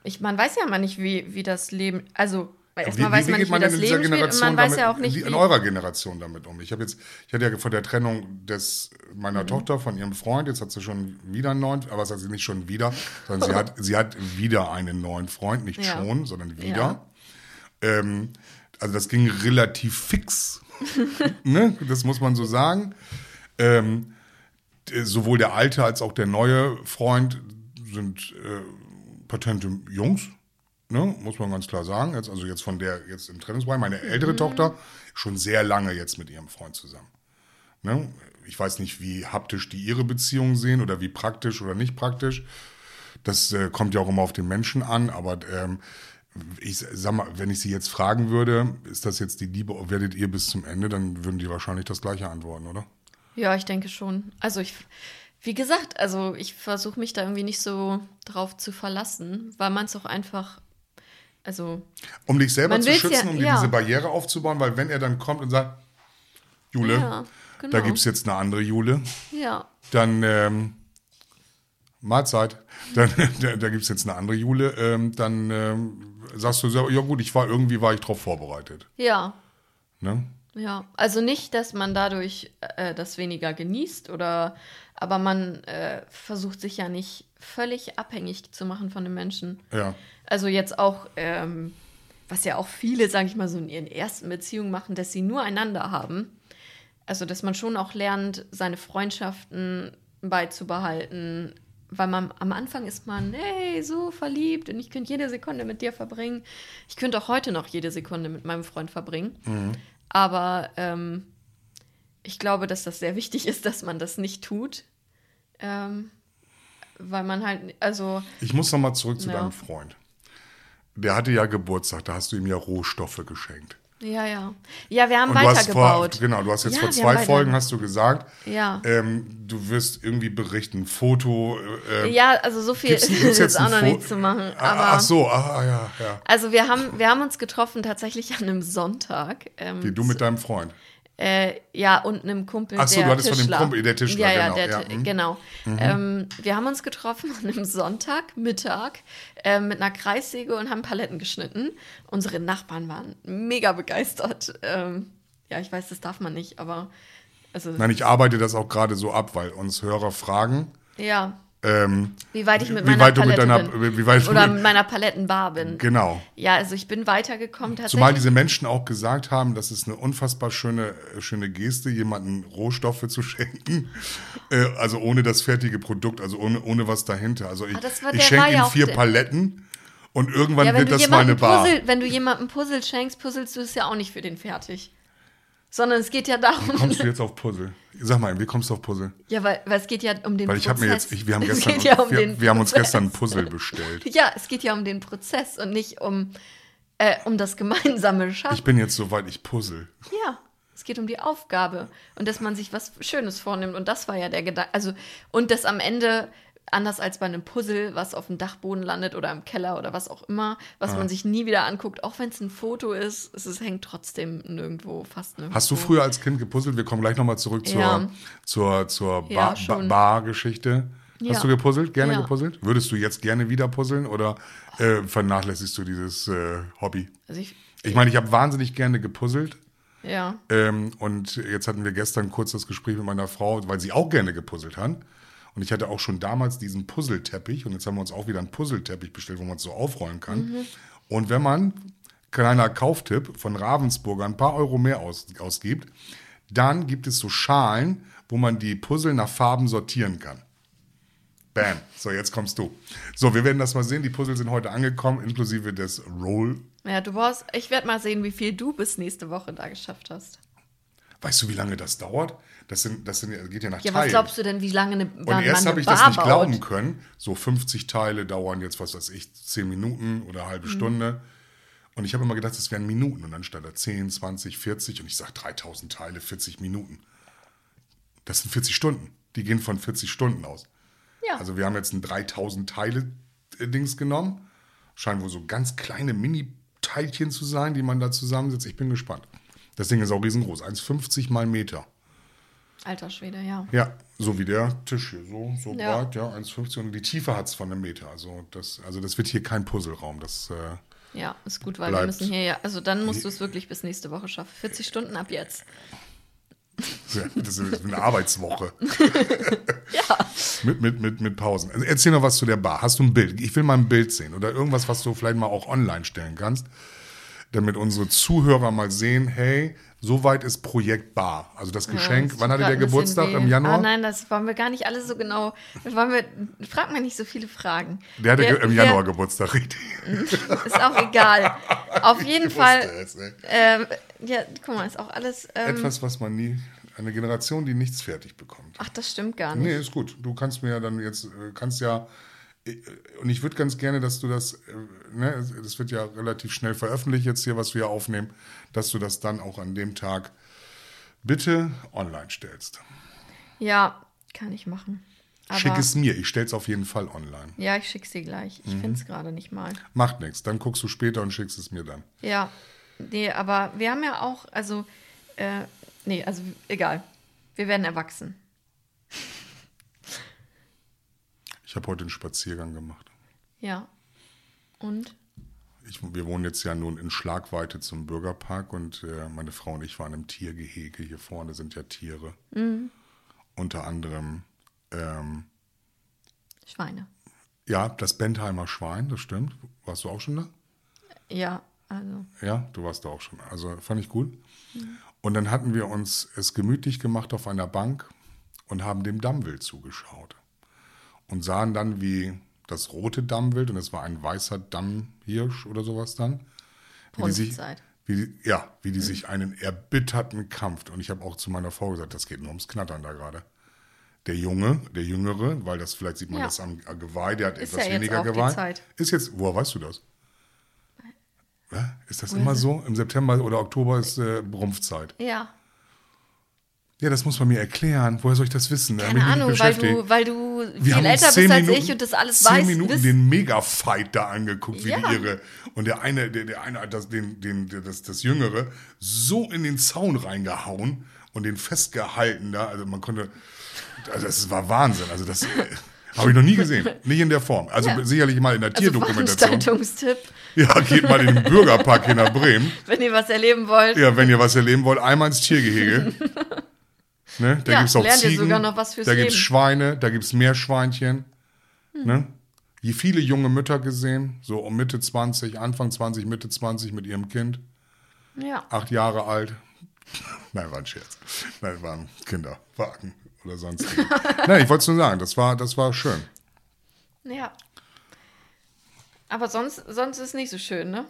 [SPEAKER 3] ich, man weiß ja immer nicht, wie, wie das Leben, also
[SPEAKER 2] Wie,
[SPEAKER 3] erstmal
[SPEAKER 2] wie,
[SPEAKER 3] weiß
[SPEAKER 2] wie
[SPEAKER 3] man nicht,
[SPEAKER 2] man
[SPEAKER 3] wie das Leben spielt und
[SPEAKER 2] Generation
[SPEAKER 3] man weiß
[SPEAKER 2] damit,
[SPEAKER 3] ja auch nicht,
[SPEAKER 2] wie, in eurer Generation damit um? Ich habe jetzt, ich hatte ja vor der Trennung des
[SPEAKER 3] Mhm.
[SPEAKER 2] meiner Tochter von ihrem Freund, jetzt hat sie schon wieder einen neuen, aber es hat sie nicht schon wieder, sondern sie hat, sie hat wieder einen neuen Freund, nicht
[SPEAKER 3] Ja.
[SPEAKER 2] schon, sondern wieder.
[SPEAKER 3] Ja.
[SPEAKER 2] Ähm, also das ging relativ fix, ne? das muss man so sagen. Ähm, sowohl der alte als auch der neue Freund sind äh, patente Jungs, ne? muss man ganz klar sagen. Jetzt, also jetzt von der jetzt im Trennungsbereich, meine ältere Tochter schon sehr lange jetzt mit ihrem Freund zusammen. Ne? Ich weiß nicht, wie haptisch die ihre Beziehungen sehen oder wie praktisch oder nicht praktisch. Das äh, kommt ja auch immer auf den Menschen an, aber ähm, ich sag mal, wenn ich sie jetzt fragen würde, ist das jetzt die Liebe, werdet ihr bis zum Ende, dann würden die wahrscheinlich das gleiche antworten, oder?
[SPEAKER 3] Ja, ich denke schon. Also ich, wie gesagt, also ich versuche mich da irgendwie nicht so drauf zu verlassen, weil man es auch einfach, also
[SPEAKER 2] Um dich selber zu schützen,
[SPEAKER 3] ja-
[SPEAKER 2] um dir
[SPEAKER 3] ja.
[SPEAKER 2] diese Barriere aufzubauen, weil wenn er dann kommt und sagt, Jule,
[SPEAKER 3] Ja, genau.
[SPEAKER 2] da gibt es jetzt eine andere Jule,
[SPEAKER 3] ja,
[SPEAKER 2] dann ähm, Mahlzeit, dann, da, da gibt es jetzt eine andere Jule, ähm, dann ähm, sagst du, so, ja gut, ich war irgendwie war ich drauf vorbereitet.
[SPEAKER 3] ja,
[SPEAKER 2] Ne?
[SPEAKER 3] Ja. Also nicht, dass man dadurch äh, das weniger genießt oder, aber man äh, versucht sich ja nicht völlig abhängig zu machen von den Menschen.
[SPEAKER 2] Ja.
[SPEAKER 3] Also jetzt auch, ähm, was ja auch viele, sage ich mal, so in ihren ersten Beziehungen machen, dass sie nur einander haben. Also, dass man schon auch lernt, seine Freundschaften beizubehalten. Weil man am Anfang ist man, hey, so verliebt und ich könnte jede Sekunde mit dir verbringen. Ich könnte auch heute noch jede Sekunde mit meinem Freund verbringen. Aber ähm, ich glaube, dass das sehr wichtig ist, dass man das nicht tut. Ähm, weil man halt, also,
[SPEAKER 2] Ich muss nochmal zurück zu
[SPEAKER 3] Ja.
[SPEAKER 2] deinem Freund. Der hatte ja Geburtstag, da hast du ihm ja Rohstoffe geschenkt.
[SPEAKER 3] Ja, ja. Ja, wir haben weitergebaut.
[SPEAKER 2] genau, du hast jetzt
[SPEAKER 3] Ja,
[SPEAKER 2] vor zwei Folgen hast du gesagt,
[SPEAKER 3] Ja.
[SPEAKER 2] ähm, du wirst irgendwie berichten, Foto. Äh,
[SPEAKER 3] Ja, also so viel
[SPEAKER 2] gibt's-
[SPEAKER 3] ist
[SPEAKER 2] gibt's
[SPEAKER 3] jetzt auch noch
[SPEAKER 2] Fo-
[SPEAKER 3] nicht zu machen.
[SPEAKER 2] Ah,
[SPEAKER 3] Aber
[SPEAKER 2] Ach so, ah, ja, ja.
[SPEAKER 3] also wir haben, wir haben uns getroffen tatsächlich an einem Sonntag. Ähm,
[SPEAKER 2] Wie du mit deinem Freund.
[SPEAKER 3] Äh, ja, und einem Kumpel,
[SPEAKER 2] Ach so,
[SPEAKER 3] der
[SPEAKER 2] du hattest von dem
[SPEAKER 3] Tischler.
[SPEAKER 2] Kumpel, der Tischler,
[SPEAKER 3] ja, ja,
[SPEAKER 2] genau,
[SPEAKER 3] Der,
[SPEAKER 2] ja, mhm.
[SPEAKER 3] genau. Ähm, wir haben uns getroffen an einem Sonntag, Mittag, äh, mit einer Kreissäge und haben Paletten geschnitten. Unsere Nachbarn waren mega begeistert. Ähm, ja, ich weiß, das darf man nicht, aber also,
[SPEAKER 2] Nein, ich arbeite das auch gerade so ab, weil uns Hörer fragen,
[SPEAKER 3] ja,
[SPEAKER 2] ähm,
[SPEAKER 3] wie weit ich mit meiner
[SPEAKER 2] weit du mit
[SPEAKER 3] Palette
[SPEAKER 2] deiner,
[SPEAKER 3] bin.
[SPEAKER 2] wie weit
[SPEAKER 3] Oder
[SPEAKER 2] mit,
[SPEAKER 3] meiner Palettenbar bin.
[SPEAKER 2] genau.
[SPEAKER 3] Ja, also ich bin weitergekommen tatsächlich.
[SPEAKER 2] Zumal diese Menschen auch gesagt haben, das ist eine unfassbar schöne, äh, schöne Geste, jemanden Rohstoffe zu schenken. Äh, also ohne das fertige Produkt, also ohne, ohne was dahinter. Also ich,
[SPEAKER 3] Ah,
[SPEAKER 2] ich schenke ihm vier Paletten und irgendwann
[SPEAKER 3] ja,
[SPEAKER 2] wird das meine Bar.
[SPEAKER 3] Puzzle, wenn du jemandem Puzzle schenkst, puzzelst du es ja auch nicht für den fertig. Sondern es geht ja darum.
[SPEAKER 2] Kommst du jetzt auf Puzzle? Sag mal, wie kommst du auf Puzzle?
[SPEAKER 3] Ja, weil, weil es geht ja um den
[SPEAKER 2] Weil ich
[SPEAKER 3] Prozess.
[SPEAKER 2] mir jetzt, ich, wir haben
[SPEAKER 3] es
[SPEAKER 2] gestern,
[SPEAKER 3] ja um
[SPEAKER 2] wir, wir haben uns gestern ein Puzzle bestellt.
[SPEAKER 3] Ja, es geht ja um den Prozess und nicht um, äh, um das gemeinsame Schaffen.
[SPEAKER 2] Ich bin jetzt soweit, ich puzzle.
[SPEAKER 3] Ja, es geht um die Aufgabe und dass man sich was Schönes vornimmt. Und das war ja der Gedanke. Also, und dass am Ende, anders als bei einem Puzzle, was auf dem Dachboden landet oder im Keller oder was auch immer, was man sich nie wieder anguckt, auch wenn es ein Foto ist, es ist, hängt trotzdem nirgendwo, fast nirgendwo.
[SPEAKER 2] Hast du früher als Kind gepuzzelt? Wir kommen gleich nochmal zurück zur,
[SPEAKER 3] Ja.
[SPEAKER 2] zur, zur
[SPEAKER 3] Ja.
[SPEAKER 2] Ba- Bar-Geschichte.
[SPEAKER 3] Ja.
[SPEAKER 2] Hast du gepuzzelt? Gerne
[SPEAKER 3] Ja.
[SPEAKER 2] gepuzzelt? Würdest du jetzt gerne wieder puzzeln oder äh, vernachlässigst du dieses äh, Hobby?
[SPEAKER 3] Also ich,
[SPEAKER 2] Ich meine, ich habe wahnsinnig gerne gepuzzelt.
[SPEAKER 3] ja.
[SPEAKER 2] Ähm, und jetzt hatten wir gestern kurz das Gespräch mit meiner Frau, weil sie auch gerne gepuzzelt hat. Und ich hatte auch schon damals diesen Puzzleteppich und jetzt haben wir uns auch wieder einen Puzzleteppich bestellt, wo man es so aufrollen kann. Und wenn man, kleiner Kauftipp, von Ravensburger ein paar Euro mehr aus, ausgibt, dann gibt es so Schalen, wo man die Puzzle nach Farben sortieren kann. Bam. So, jetzt kommst du. So, wir werden das mal sehen. Die Puzzle sind heute angekommen, inklusive des Roll.
[SPEAKER 3] Ja, du brauchst, ich werde mal sehen, wie viel du bis nächste Woche da geschafft hast.
[SPEAKER 2] Weißt du, wie lange das dauert? Das, sind, das sind, geht ja nach
[SPEAKER 3] Ja,
[SPEAKER 2] Teilen.
[SPEAKER 3] was glaubst du denn, wie lange eine,
[SPEAKER 2] Und
[SPEAKER 3] man
[SPEAKER 2] erst habe ich das
[SPEAKER 3] Bar
[SPEAKER 2] nicht
[SPEAKER 3] baut?
[SPEAKER 2] glauben können. So 50 Teile dauern jetzt, was weiß ich, 10 Minuten oder eine halbe
[SPEAKER 3] Mhm.
[SPEAKER 2] Stunde. Und ich habe immer gedacht, das wären Minuten. Und dann stand da 10, 20, 40. Und ich sage 3000 Teile, 40 Minuten. Das sind 40 Stunden. Die gehen von 40 Stunden aus.
[SPEAKER 3] Ja.
[SPEAKER 2] Also wir haben jetzt ein 3000 Teile-Dings genommen. Scheinen wohl so ganz kleine Mini-Teilchen zu sein, die man da zusammensetzt. Ich bin gespannt. Das Ding ist auch riesengroß. 1,50 mal Meter.
[SPEAKER 3] Alter Schwede, ja.
[SPEAKER 2] Ja, so wie der Tisch hier, so, so
[SPEAKER 3] Ja.
[SPEAKER 2] breit, ja, 1,50 und die Tiefe hat es von einem Meter. Also das, also das wird hier kein Puzzleraum. Das, äh,
[SPEAKER 3] Ja, ist gut, weil wir müssen hier ja, also dann musst du es wirklich bis nächste Woche schaffen. 40 Stunden ab jetzt.
[SPEAKER 2] das ist eine Arbeitswoche.
[SPEAKER 3] Ja.
[SPEAKER 2] mit, mit, mit, mit Pausen. Also erzähl noch was zu der Bar. Hast du ein Bild? Ich will mal ein Bild sehen oder irgendwas, was du vielleicht mal auch online stellen kannst, damit unsere Zuhörer mal sehen, hey, soweit ist Projekt Bar. Also das Geschenk,
[SPEAKER 3] das
[SPEAKER 2] wann hatte der Geburtstag?
[SPEAKER 3] weh.
[SPEAKER 2] Im Januar?
[SPEAKER 3] Ah, nein, das wollen wir gar nicht alles so genau. Das wollen wir, frag mir nicht so viele Fragen.
[SPEAKER 2] Der hatte ge- im Januar Geburtstag, richtig.
[SPEAKER 3] Ist auch egal. Auf jeden
[SPEAKER 2] Ich
[SPEAKER 3] Fall.
[SPEAKER 2] es, ey.
[SPEAKER 3] Ähm, ja, guck mal, ist auch alles. Ähm,
[SPEAKER 2] Etwas, was man nie, eine Generation, die nichts fertig bekommt.
[SPEAKER 3] ach, das stimmt gar nicht.
[SPEAKER 2] Nee, ist gut. Du kannst mir ja dann jetzt, äh, kannst ja, und ich würde ganz gerne, dass du das, äh, ne, es- das wird ja relativ schnell veröffentlicht jetzt hier, was wir aufnehmen, dass du das dann auch an dem Tag bitte online stellst.
[SPEAKER 3] Ja, kann ich machen. Aber,
[SPEAKER 2] Schick es mir, ich stell's auf jeden Fall online.
[SPEAKER 3] Ja, ich schick's dir gleich. Ich
[SPEAKER 2] Mhm.
[SPEAKER 3] find's gerade nicht mal.
[SPEAKER 2] Macht nichts, dann guckst du später und schickst es mir dann.
[SPEAKER 3] Ja, nee, aber wir haben ja auch, also, äh, nee, also egal. Wir werden erwachsen.
[SPEAKER 2] Ich habe heute einen Spaziergang gemacht.
[SPEAKER 3] Ja. Und?
[SPEAKER 2] Ich, wir wohnen jetzt ja nun in Schlagweite zum Bürgerpark und äh, meine Frau und ich waren im Tiergehege. Hier vorne sind ja Tiere. Unter anderem, ähm,
[SPEAKER 3] Schweine.
[SPEAKER 2] ja, das Bentheimer Schwein, das stimmt. Warst du auch schon da?
[SPEAKER 3] Ja, also.
[SPEAKER 2] Ja, du warst da auch schon. Also fand ich gut. Und dann hatten wir uns es gemütlich gemacht auf einer Bank und haben dem Dammwild zugeschaut. Und sahen dann, wie das rote Dammwild, und es war ein weißer Dammhirsch oder sowas dann, wie die sich, wie ja, wie die sich einen erbitterten Kampf. Und ich habe auch zu meiner Frau gesagt, das geht nur ums Knattern da gerade. Der Junge, der Jüngere, weil das vielleicht sieht man
[SPEAKER 3] Ja.
[SPEAKER 2] das am Geweih, der hat
[SPEAKER 3] Ist
[SPEAKER 2] etwas
[SPEAKER 3] ja
[SPEAKER 2] weniger Geweih. Ist jetzt, woher weißt du das? Hä? Ist das immer so? Im September oder Oktober ist äh, Brumpfzeit.
[SPEAKER 3] Ja.
[SPEAKER 2] Ja, das muss man mir erklären. Woher soll ich das wissen?
[SPEAKER 3] Keine Ahnung, weil du, weil du
[SPEAKER 2] Wir
[SPEAKER 3] viel
[SPEAKER 2] haben
[SPEAKER 3] älter bist als
[SPEAKER 2] Minuten,
[SPEAKER 3] ich und das alles
[SPEAKER 2] zehn
[SPEAKER 3] weißt.
[SPEAKER 2] Minuten
[SPEAKER 3] bist.
[SPEAKER 2] den Mega-Fight da angeguckt, wie
[SPEAKER 3] Ja.
[SPEAKER 2] die ihre. Und der eine, der, der eine hat das, den, den, das, das Jüngere so in den Zaun reingehauen und den festgehalten da. Also man konnte. Also das war Wahnsinn. Also das äh, habe ich noch nie gesehen. Nicht in der Form. Also
[SPEAKER 3] Ja.
[SPEAKER 2] sicherlich mal in der
[SPEAKER 3] also
[SPEAKER 2] Tierdokumentation.
[SPEAKER 3] Veranstaltungstipp,
[SPEAKER 2] Ja, geht mal in den Bürgerpark hier nach Bremen.
[SPEAKER 3] wenn ihr was erleben wollt.
[SPEAKER 2] Ja, wenn ihr was erleben wollt, einmal ins Tiergehege. ne? Da
[SPEAKER 3] Ja,
[SPEAKER 2] gibt's auch
[SPEAKER 3] lernt ihr
[SPEAKER 2] Ziegen, da gibt's
[SPEAKER 3] Leben.
[SPEAKER 2] Schweine, da gibt's Meerschweinchen. Ne? Je viele junge Mütter gesehen, so um Mitte 20, Anfang 20, Mitte 20 mit ihrem Kind,
[SPEAKER 3] Ja.
[SPEAKER 2] acht Jahre alt. Nein, war ein Scherz. Nein, waren Kinderwagen oder sonst. Nein, ich wollte es nur sagen, das war, das war schön.
[SPEAKER 3] Ja. Aber sonst, sonst ist nicht so schön, ne?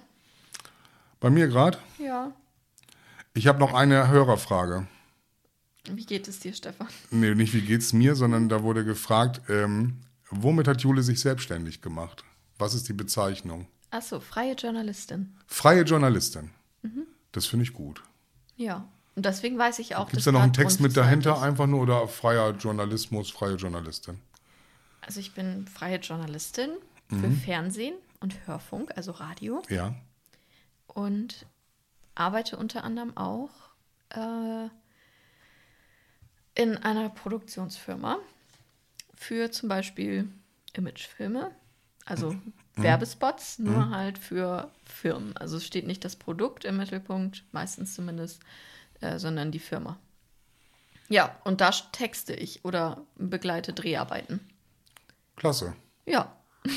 [SPEAKER 2] Bei mir gerade,
[SPEAKER 3] Ja.
[SPEAKER 2] Ich habe noch eine Hörerfrage.
[SPEAKER 3] Wie geht es dir, Stefan?
[SPEAKER 2] Nee, nicht wie geht's mir, sondern da wurde gefragt, ähm, womit hat Jule sich selbstständig gemacht? Was ist die Bezeichnung?
[SPEAKER 3] Achso, freie Journalistin.
[SPEAKER 2] Freie Journalistin. Das finde ich gut.
[SPEAKER 3] Ja. Und deswegen weiß ich auch,
[SPEAKER 2] Gibt es da noch einen Text mit dahinter
[SPEAKER 3] ist.
[SPEAKER 2] einfach nur oder freier Journalismus, freie Journalistin?
[SPEAKER 3] Also ich bin freie Journalistin
[SPEAKER 2] Mhm.
[SPEAKER 3] für Fernsehen und Hörfunk, also Radio.
[SPEAKER 2] Ja.
[SPEAKER 3] Und arbeite unter anderem auch äh, in einer Produktionsfirma für zum Beispiel Imagefilme, also
[SPEAKER 2] Mhm.
[SPEAKER 3] Werbespots, nur halt für Firmen. Also es steht nicht das Produkt im Mittelpunkt, meistens zumindest, äh, sondern die Firma. Ja, und da texte ich oder begleite Dreharbeiten.
[SPEAKER 2] Klasse.
[SPEAKER 3] Ja.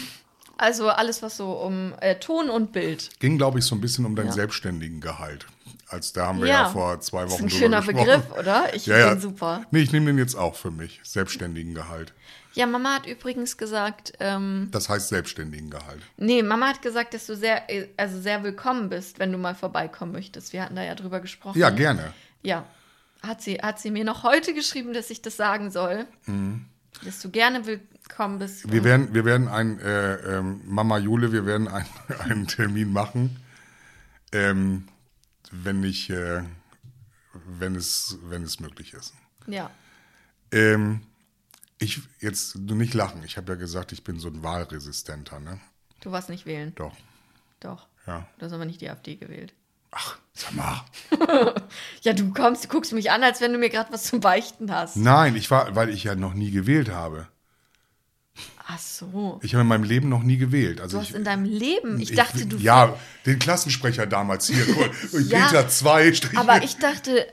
[SPEAKER 3] Also alles, was so um äh, Ton und Bild.
[SPEAKER 2] Ging, glaube ich, so ein bisschen um dein
[SPEAKER 3] Ja.
[SPEAKER 2] selbstständigen Gehalt. Als da haben wir ja,
[SPEAKER 3] Ja.
[SPEAKER 2] vor zwei
[SPEAKER 3] Das ist
[SPEAKER 2] Wochen
[SPEAKER 3] ein schöner
[SPEAKER 2] gesprochen.
[SPEAKER 3] Begriff, oder? Ich
[SPEAKER 2] Ja, ja.
[SPEAKER 3] finde ihn super.
[SPEAKER 2] Nee, ich nehme den jetzt auch für mich. Selbstständigen Gehalt.
[SPEAKER 3] Ja, Mama hat übrigens gesagt, ähm,
[SPEAKER 2] Das heißt selbstständigen Gehalt.
[SPEAKER 3] nee, Mama hat gesagt, dass du sehr, äh, also sehr willkommen bist, wenn du mal vorbeikommen möchtest. Wir hatten da ja drüber gesprochen.
[SPEAKER 2] Ja, gerne.
[SPEAKER 3] Ja. Hat sie, hat sie mir noch heute geschrieben, dass ich das sagen soll. Dass du gerne willkommen bist.
[SPEAKER 2] Mhm. Wir werden, wir werden ein, äh, ähm, Mama Jule, wir werden ein, einen Termin machen, ähm, wenn ich, äh, wenn es, wenn es möglich ist.
[SPEAKER 3] ja.
[SPEAKER 2] Ähm, ich, jetzt, du nicht lachen, ich habe ja gesagt, ich bin so ein Wahlresistenter, ne?
[SPEAKER 3] Du warst nicht wählen.
[SPEAKER 2] Doch,
[SPEAKER 3] Doch.
[SPEAKER 2] ja.
[SPEAKER 3] Du hast aber nicht die AfD gewählt.
[SPEAKER 2] Ach, sag mal.
[SPEAKER 3] Ja, du kommst, du guckst mich an, als wenn du mir gerade was zum Beichten hast.
[SPEAKER 2] Nein, ich war, weil ich ja noch nie gewählt habe.
[SPEAKER 3] Ach so.
[SPEAKER 2] Ich habe in meinem Leben noch nie gewählt. Also
[SPEAKER 3] Du hast
[SPEAKER 2] ich,
[SPEAKER 3] in deinem Leben, ich dachte, du
[SPEAKER 2] Ja, den Klassensprecher damals hier.
[SPEAKER 3] Ja,
[SPEAKER 2] Peter 2.
[SPEAKER 3] Aber ich dachte,